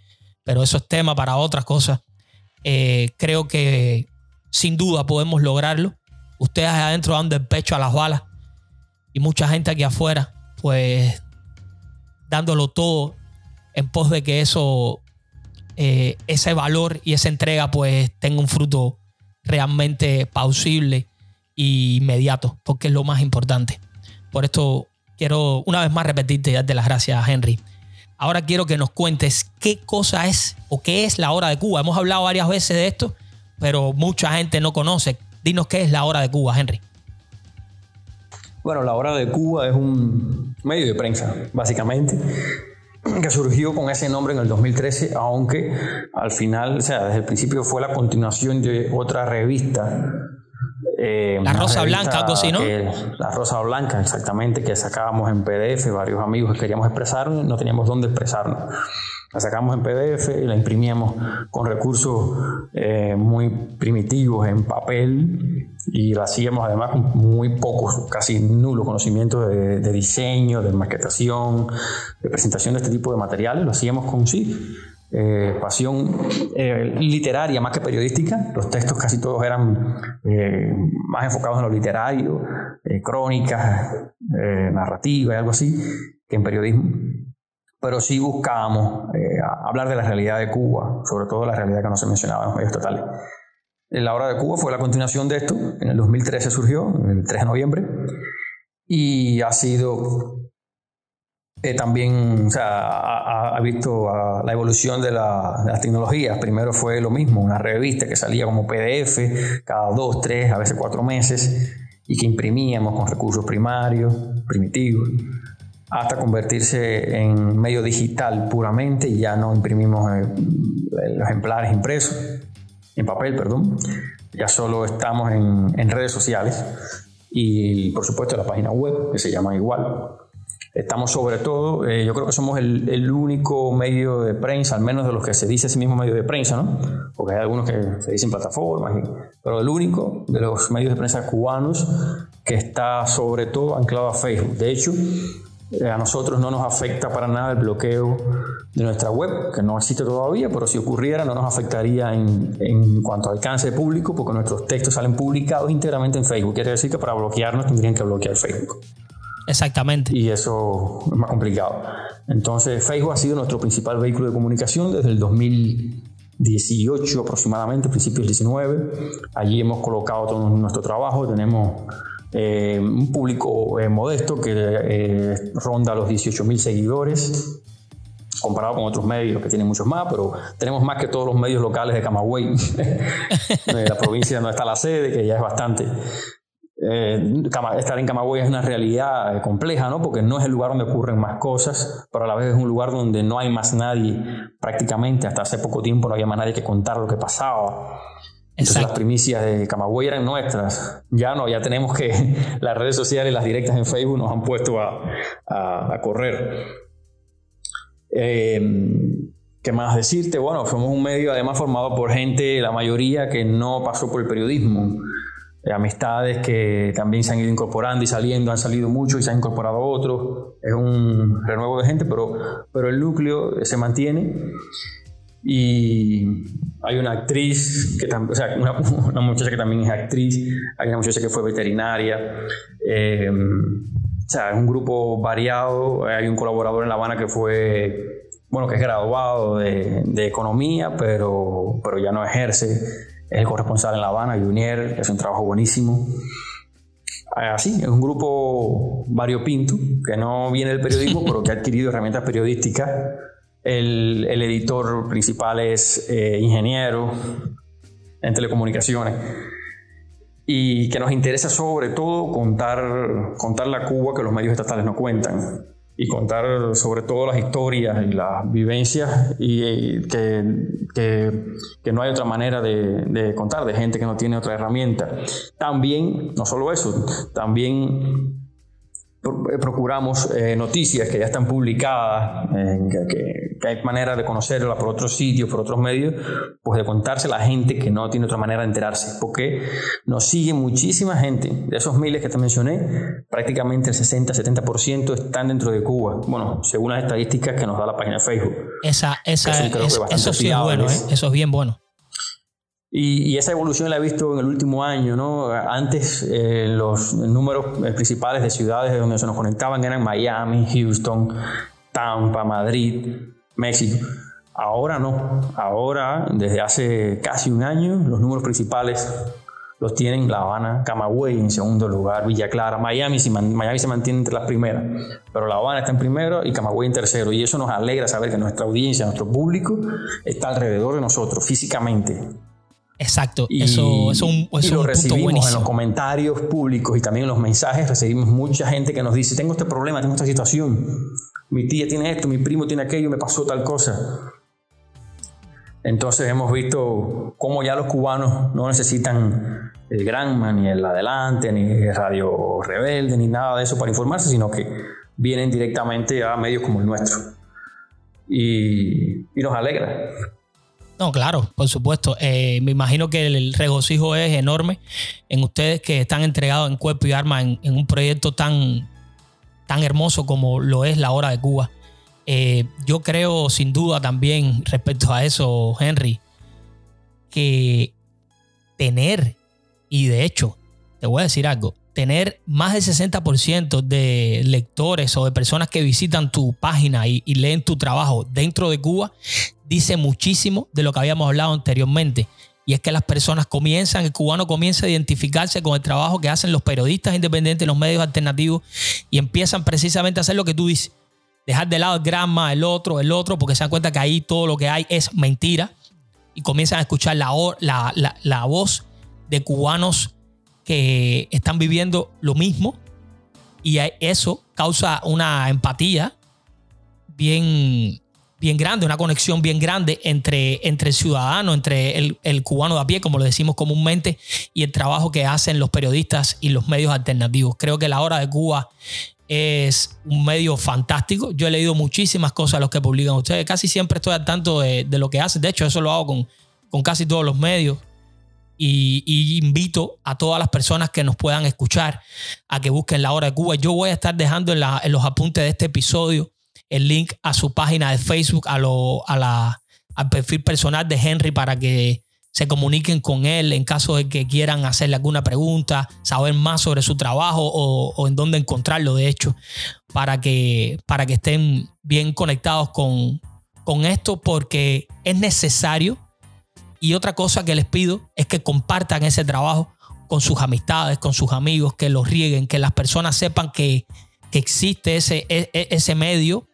pero eso es tema para otras cosas. Eh, creo que sin duda podemos lograrlo. Ustedes adentro dando el pecho a las balas y mucha gente aquí afuera, pues dándolo todo en pos de que eso, eh, ese valor y esa entrega, pues tenga un fruto realmente pausible e inmediato, porque es lo más importante. Por esto quiero una vez más repetirte y darte las gracias, Henry, Ahora quiero que nos cuentes qué cosa es o qué es la hora de Cuba. Hemos hablado varias veces de esto, pero mucha gente no conoce. Dinos qué es la hora de Cuba, Henry. Bueno, la hora de Cuba es un medio de prensa, básicamente, que surgió con ese nombre en el 2013, aunque al final, o sea, desde el principio fue la continuación de otra revista eh, la Rosa Blanca, algo así, ¿no? la Rosa Blanca, exactamente, que sacábamos en PDF, varios amigos que queríamos expresarnos, no teníamos dónde expresarnos. La sacamos en PDF y la imprimíamos con recursos eh, muy primitivos en papel y la hacíamos además con muy pocos, casi nulos conocimientos de, de diseño, de maquetación, de presentación de este tipo de materiales. Lo hacíamos con sí eh, pasión eh, literaria más que periodística. Los textos casi todos eran eh, más enfocados en lo literario, crónicas, narrativa y algo así, que en periodismo. Pero sí buscábamos hablar de la realidad de Cuba, sobre todo la realidad que no se mencionaba en los medios totales. La Hora de Cuba fue la continuación de esto. En el 2013 surgió, el 3 de noviembre. Y ha sido eh, también, ha, visto la evolución de, las tecnologías. Primero fue lo mismo, una revista que salía como PDF cada dos, tres, a veces cuatro meses y que imprimíamos con recursos primarios, primitivos, hasta convertirse en medio digital puramente y ya no imprimimos eh, los ejemplares impresos, en papel, perdón. Ya solo estamos en, en redes sociales y por supuesto la página web que se llama igual. Estamos sobre todo, eh, yo creo que somos el, único medio de prensa, al menos de los que se dice ese mismo medio de prensa, ¿no? Porque hay algunos que se dicen plataformas, pero el único de los medios de prensa cubanos que está sobre todo anclado a Facebook. De hecho, eh, a nosotros no nos afecta para nada el bloqueo de nuestra web, que no existe todavía, pero si ocurriera no nos afectaría en, en cuanto a alcance público, porque nuestros textos salen publicados íntegramente en Facebook. Quiere decir que para bloquearnos tendrían que bloquear Facebook. Exactamente. Y eso es más complicado. Entonces, Facebook ha sido nuestro principal vehículo de comunicación desde el 2018 aproximadamente, principios del 19. Allí hemos colocado todo nuestro trabajo. Tenemos eh, un público eh, modesto que eh, ronda los 18 mil seguidores comparado con otros medios que tienen muchos más, pero tenemos más que todos los medios locales de Camagüey, *laughs* la provincia donde está la sede, que ya es bastante. Eh, estar en Camagüey es una realidad eh, compleja, ¿no? Porque no es el lugar donde ocurren más cosas, pero a la vez es un lugar donde no hay más nadie, prácticamente hasta hace poco tiempo no había más nadie que contar lo que pasaba. Entonces las primicias de Camagüey eran nuestras. Ya no, ya tenemos que *laughs* las redes sociales, las directas en Facebook nos han puesto a, a, correr. Eh, ¿Qué más decirte? Bueno, somos un medio además formado por gente, la mayoría que no pasó por el periodismo amistades que también se han ido incorporando y saliendo, han salido muchos y se han incorporado otros. Es un renuevo de gente, pero, pero el núcleo se mantiene. Y hay una actriz, que o sea, *laughs* una, muchacha que también es actriz, hay una muchacha que fue veterinaria. Eh, o sea, es un grupo variado. Hay un colaborador en La Habana que fue, bueno, que es graduado de, de economía, pero, pero ya no ejerce es el corresponsal en La Habana, Junior, que hace un trabajo buenísimo. Así, es un grupo variopinto, que no viene del periodismo, *laughs* pero que ha adquirido herramientas periodísticas. El, el editor principal es eh, ingeniero en telecomunicaciones y que nos interesa sobre todo contar, contar la Cuba que los medios estatales no cuentan y contar sobre todo las historias y las vivencias y, que, que, no hay otra manera de, de, contar, de gente que no tiene otra herramienta. También, no solo eso, también eh, procuramos eh, noticias que ya están publicadas, que, hay manera de conocerlas por otros sitios, por otros medios, pues de contarse a la gente que no tiene otra manera de enterarse, porque nos sigue muchísima gente. De esos miles que te mencioné, prácticamente el 60-70% están dentro de Cuba. Bueno, según las estadísticas que nos da la página de Facebook. Esa, esa, eso sí es bueno, ¿eh? eso es bien bueno. Y, esa evolución la he visto en el último año, ¿no? Antes eh, los números eh, principales de ciudades donde se nos conectaban eran Miami, Houston, Tampa, Madrid, México. Ahora no. Ahora, desde hace casi un año, los números principales los tienen La Habana, Camagüey en segundo lugar, Villa Clara, Miami, Miami se mantiene entre las primeras, pero La Habana está en primero y Camagüey en tercero. Y eso nos alegra saber que nuestra audiencia, nuestro público está alrededor de nosotros físicamente. Exacto, eso, es un, y lo recibimos en los comentarios públicos y también en los mensajes recibimos mucha gente que nos dice, tengo este problema, tengo esta situación, mi tía tiene esto, mi primo tiene aquello, me pasó tal cosa. Entonces hemos visto cómo ya los cubanos no necesitan el Granma, ni el Adelante, ni el Radio Rebelde, ni nada de eso para informarse, sino que vienen directamente a medios como el nuestro. Y, y nos alegra. No, claro, por supuesto. Eh, me imagino que el regocijo es enorme en ustedes que están entregados en cuerpo y arma en, un proyecto tan, tan hermoso como lo es la hora de Cuba. Eh, yo creo sin duda también respecto a eso, Henry, que tener, y de hecho, te voy a decir algo, tener más del 60% de lectores o de personas que visitan tu página y, leen tu trabajo dentro de Cuba dice muchísimo de lo que habíamos hablado anteriormente, y es que las personas comienzan, el cubano comienza a identificarse con el trabajo que hacen los periodistas independientes, los medios alternativos, y empiezan precisamente a hacer lo que tú dices, dejar de lado el grama, el otro, el otro, porque se dan cuenta que ahí todo lo que hay es mentira, y comienzan a escuchar la, la, la voz de cubanos que están viviendo lo mismo, y eso causa una empatía bien bien grande, una conexión bien grande entre, entre el ciudadano, entre el, cubano de a pie, como lo decimos comúnmente, y el trabajo que hacen los periodistas y los medios alternativos. Creo que La Hora de Cuba es un medio fantástico. Yo he leído muchísimas cosas a los que publican ustedes. Casi siempre estoy al tanto de, lo que hacen. De hecho, eso lo hago con, con casi todos los medios. Y, invito a todas las personas que nos puedan escuchar a que busquen La Hora de Cuba. Yo voy a estar dejando en, en los apuntes de este episodio el link a su página de Facebook, a lo, a la, al perfil personal de Henry para que se comuniquen con él en caso de que quieran hacerle alguna pregunta, saber más sobre su trabajo o, en dónde encontrarlo, de hecho, para que, para que estén bien conectados con, con esto, porque es necesario. Y otra cosa que les pido es que compartan ese trabajo con sus amistades, con sus amigos, que los rieguen, que las personas sepan que, que existe ese, e, e, ese medio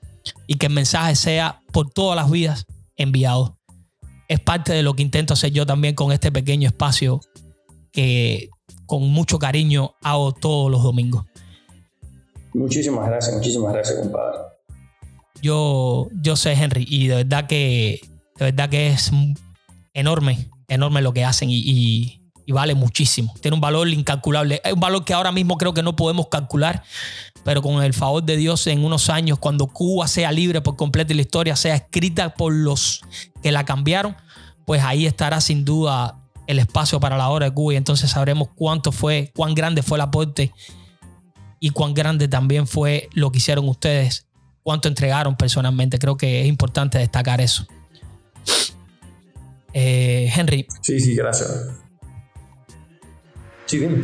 y que el mensaje sea por todas las vidas enviado. Es parte de lo que intento hacer yo también con este pequeño espacio que con mucho cariño hago todos los domingos. Muchísimas gracias, muchísimas gracias, compadre. Yo, yo sé, Henry, y de verdad que, de verdad que es enorme, enorme lo que hacen y, vale muchísimo. Tiene un valor incalculable. Es un valor que ahora mismo creo que no podemos calcular, pero con el favor de Dios en unos años, cuando Cuba sea libre por completo y la historia sea escrita por los que la cambiaron, pues ahí estará sin duda el espacio para la hora de Cuba y entonces sabremos cuánto fue, cuán grande fue el aporte y cuán grande también fue lo que hicieron ustedes, cuánto entregaron personalmente. Creo que es importante destacar eso. Eh, Henry. Sí, sí, gracias. Sí, dime.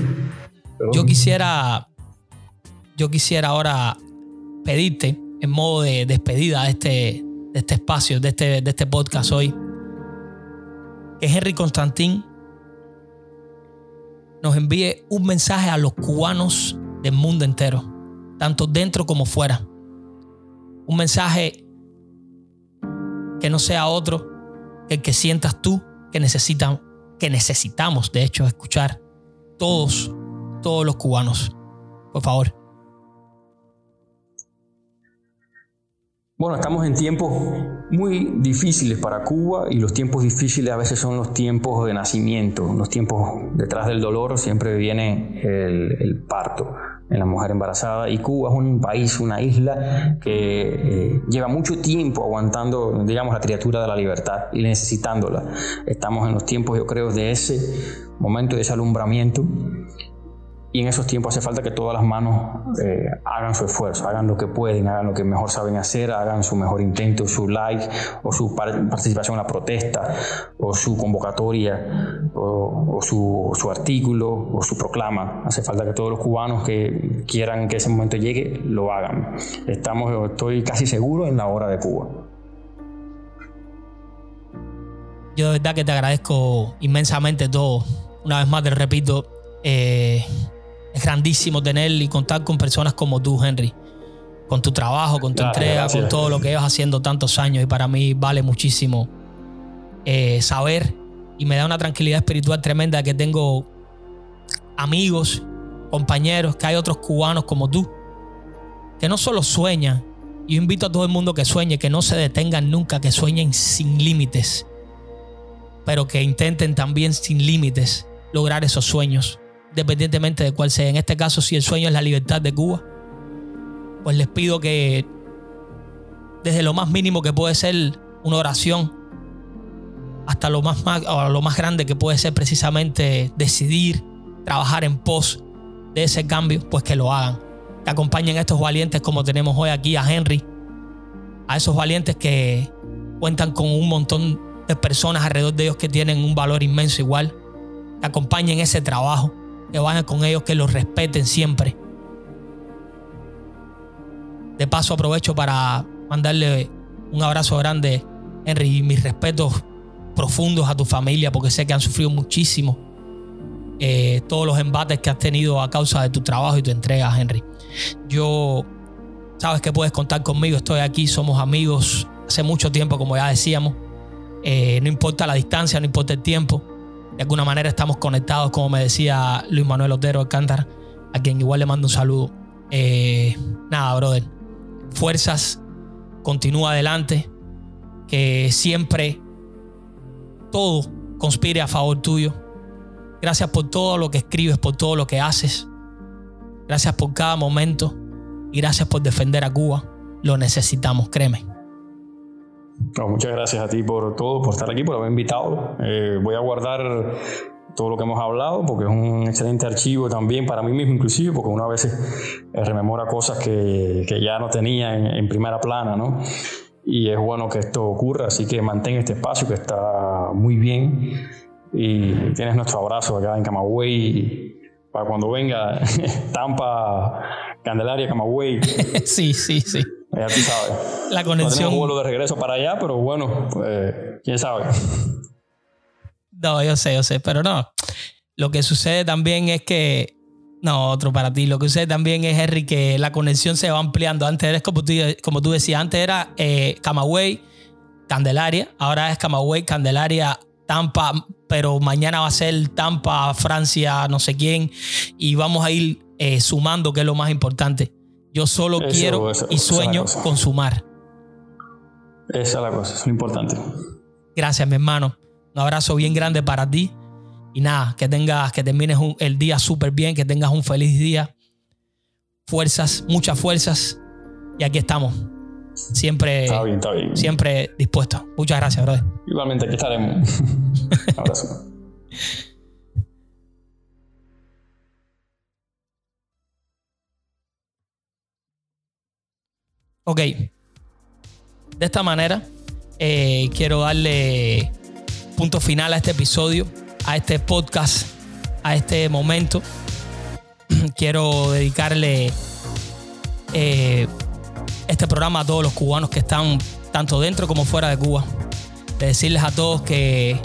Yo quisiera yo quisiera ahora pedirte, en modo de despedida de este, de este espacio, de este, de este podcast hoy, que Henry Constantín nos envíe un mensaje a los cubanos del mundo entero, tanto dentro como fuera. Un mensaje que no sea otro el que sientas tú que necesitan, que necesitamos, de hecho, escuchar todos, todos los cubanos. Por favor. Bueno, estamos en tiempos muy difíciles para Cuba y los tiempos difíciles a veces son los tiempos de nacimiento, los tiempos detrás del dolor siempre viene el, parto en la mujer embarazada y Cuba es un país, una isla que eh, lleva mucho tiempo aguantando, digamos, la criatura de la libertad y necesitándola. Estamos en los tiempos, yo creo, de ese momento, de ese alumbramiento y en esos tiempos hace falta que todas las manos eh, hagan su esfuerzo, hagan lo que pueden, hagan lo que mejor saben hacer, hagan su mejor intento, su like o su participación en la protesta o su convocatoria o, su, su, artículo o su proclama. Hace falta que todos los cubanos que quieran que ese momento llegue lo hagan. Estamos, estoy casi seguro en la hora de Cuba. Yo de verdad que te agradezco inmensamente todo. Una vez más te repito, eh, es grandísimo tener y contar con personas como tú, Henry. Con tu trabajo, con tu entrega, con todo lo que llevas haciendo tantos años. Y para mí vale muchísimo eh, saber y me da una tranquilidad espiritual tremenda que tengo amigos, compañeros, que hay otros cubanos como tú, que no solo sueñan. Yo invito a todo el mundo que sueñe, que no se detengan nunca, que sueñen sin límites, pero que intenten también sin límites lograr esos sueños independientemente de cuál sea. En este caso, si el sueño es la libertad de Cuba, pues les pido que desde lo más mínimo que puede ser una oración, hasta lo más, lo más grande que puede ser precisamente decidir trabajar en pos de ese cambio, pues que lo hagan. Que acompañen a estos valientes como tenemos hoy aquí a Henry, a esos valientes que cuentan con un montón de personas alrededor de ellos que tienen un valor inmenso igual. Que acompañen ese trabajo que vayan con ellos, que los respeten siempre. De paso aprovecho para mandarle un abrazo grande, Henry, y mis respetos profundos a tu familia porque sé que han sufrido muchísimo eh, todos los embates que has tenido a causa de tu trabajo y tu entrega, Henry. Yo, sabes que puedes contar conmigo, estoy aquí, somos amigos hace mucho tiempo, como ya decíamos. Eh, no importa la distancia, no importa el tiempo. De alguna manera estamos conectados, como me decía Luis Manuel Otero Alcántara, a quien igual le mando un saludo. Eh, nada, brother. Fuerzas, continúa adelante. Que siempre todo conspire a favor tuyo. Gracias por todo lo que escribes, por todo lo que haces. Gracias por cada momento y gracias por defender a Cuba. Lo necesitamos, créeme. Muchas gracias a ti por todo, por estar aquí, por haberme invitado. Eh, voy a guardar todo lo que hemos hablado porque es un excelente archivo también para mí mismo inclusive porque uno a veces eh, rememora cosas que, que ya no tenía en, en, primera plana, ¿no? Y es bueno que esto ocurra, así que mantén este espacio que está muy bien y tienes nuestro abrazo acá en Camagüey para cuando venga *laughs* Tampa, Candelaria, Camagüey. *laughs* sí, sí, sí. Ya tú sabes. La conexión. No vuelo de regreso para allá, pero bueno, pues, quién sabe. No, yo sé, yo sé, pero no. Lo que sucede también es que. No, otro para ti. Lo que sucede también es, Henry, que la conexión se va ampliando. Antes era, como tú, como tú decías, antes era eh, Camagüey, Candelaria. Ahora es Camagüey, Candelaria, Tampa, pero mañana va a ser Tampa, Francia, no sé quién. Y vamos a ir eh, sumando, que es lo más importante. Yo solo quiero y sueño consumar. Esa es la cosa, es lo importante. Gracias, mi hermano. Un abrazo bien grande para ti. Y nada, que tengas, que termines el día súper bien, que tengas un feliz día. Fuerzas, muchas fuerzas. Y aquí estamos. Siempre, está bien, está bien. siempre dispuesto. Muchas gracias, brother. Igualmente, aquí estaremos. *laughs* abrazo. Ok. De esta manera, eh, quiero darle punto final a este episodio, a este podcast, a este momento. *clears throat* quiero dedicarle eh, este programa a todos los cubanos que están tanto dentro como fuera de Cuba. De decirles a todos que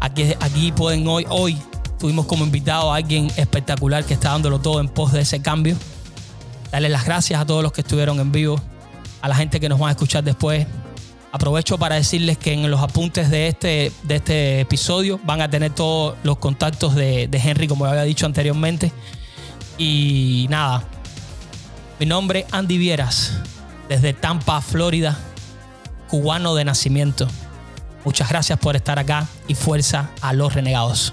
aquí, aquí pueden hoy, hoy tuvimos como invitado a alguien espectacular que está dándolo todo en pos de ese cambio. Darles las gracias a todos los que estuvieron en vivo, a la gente que nos va a escuchar después. Aprovecho para decirles que en los apuntes de este, de este episodio van a tener todos los contactos de, de Henry, como había dicho anteriormente. Y nada, mi nombre es Andy Vieras, desde Tampa, Florida, cubano de nacimiento. Muchas gracias por estar acá y fuerza a los renegados.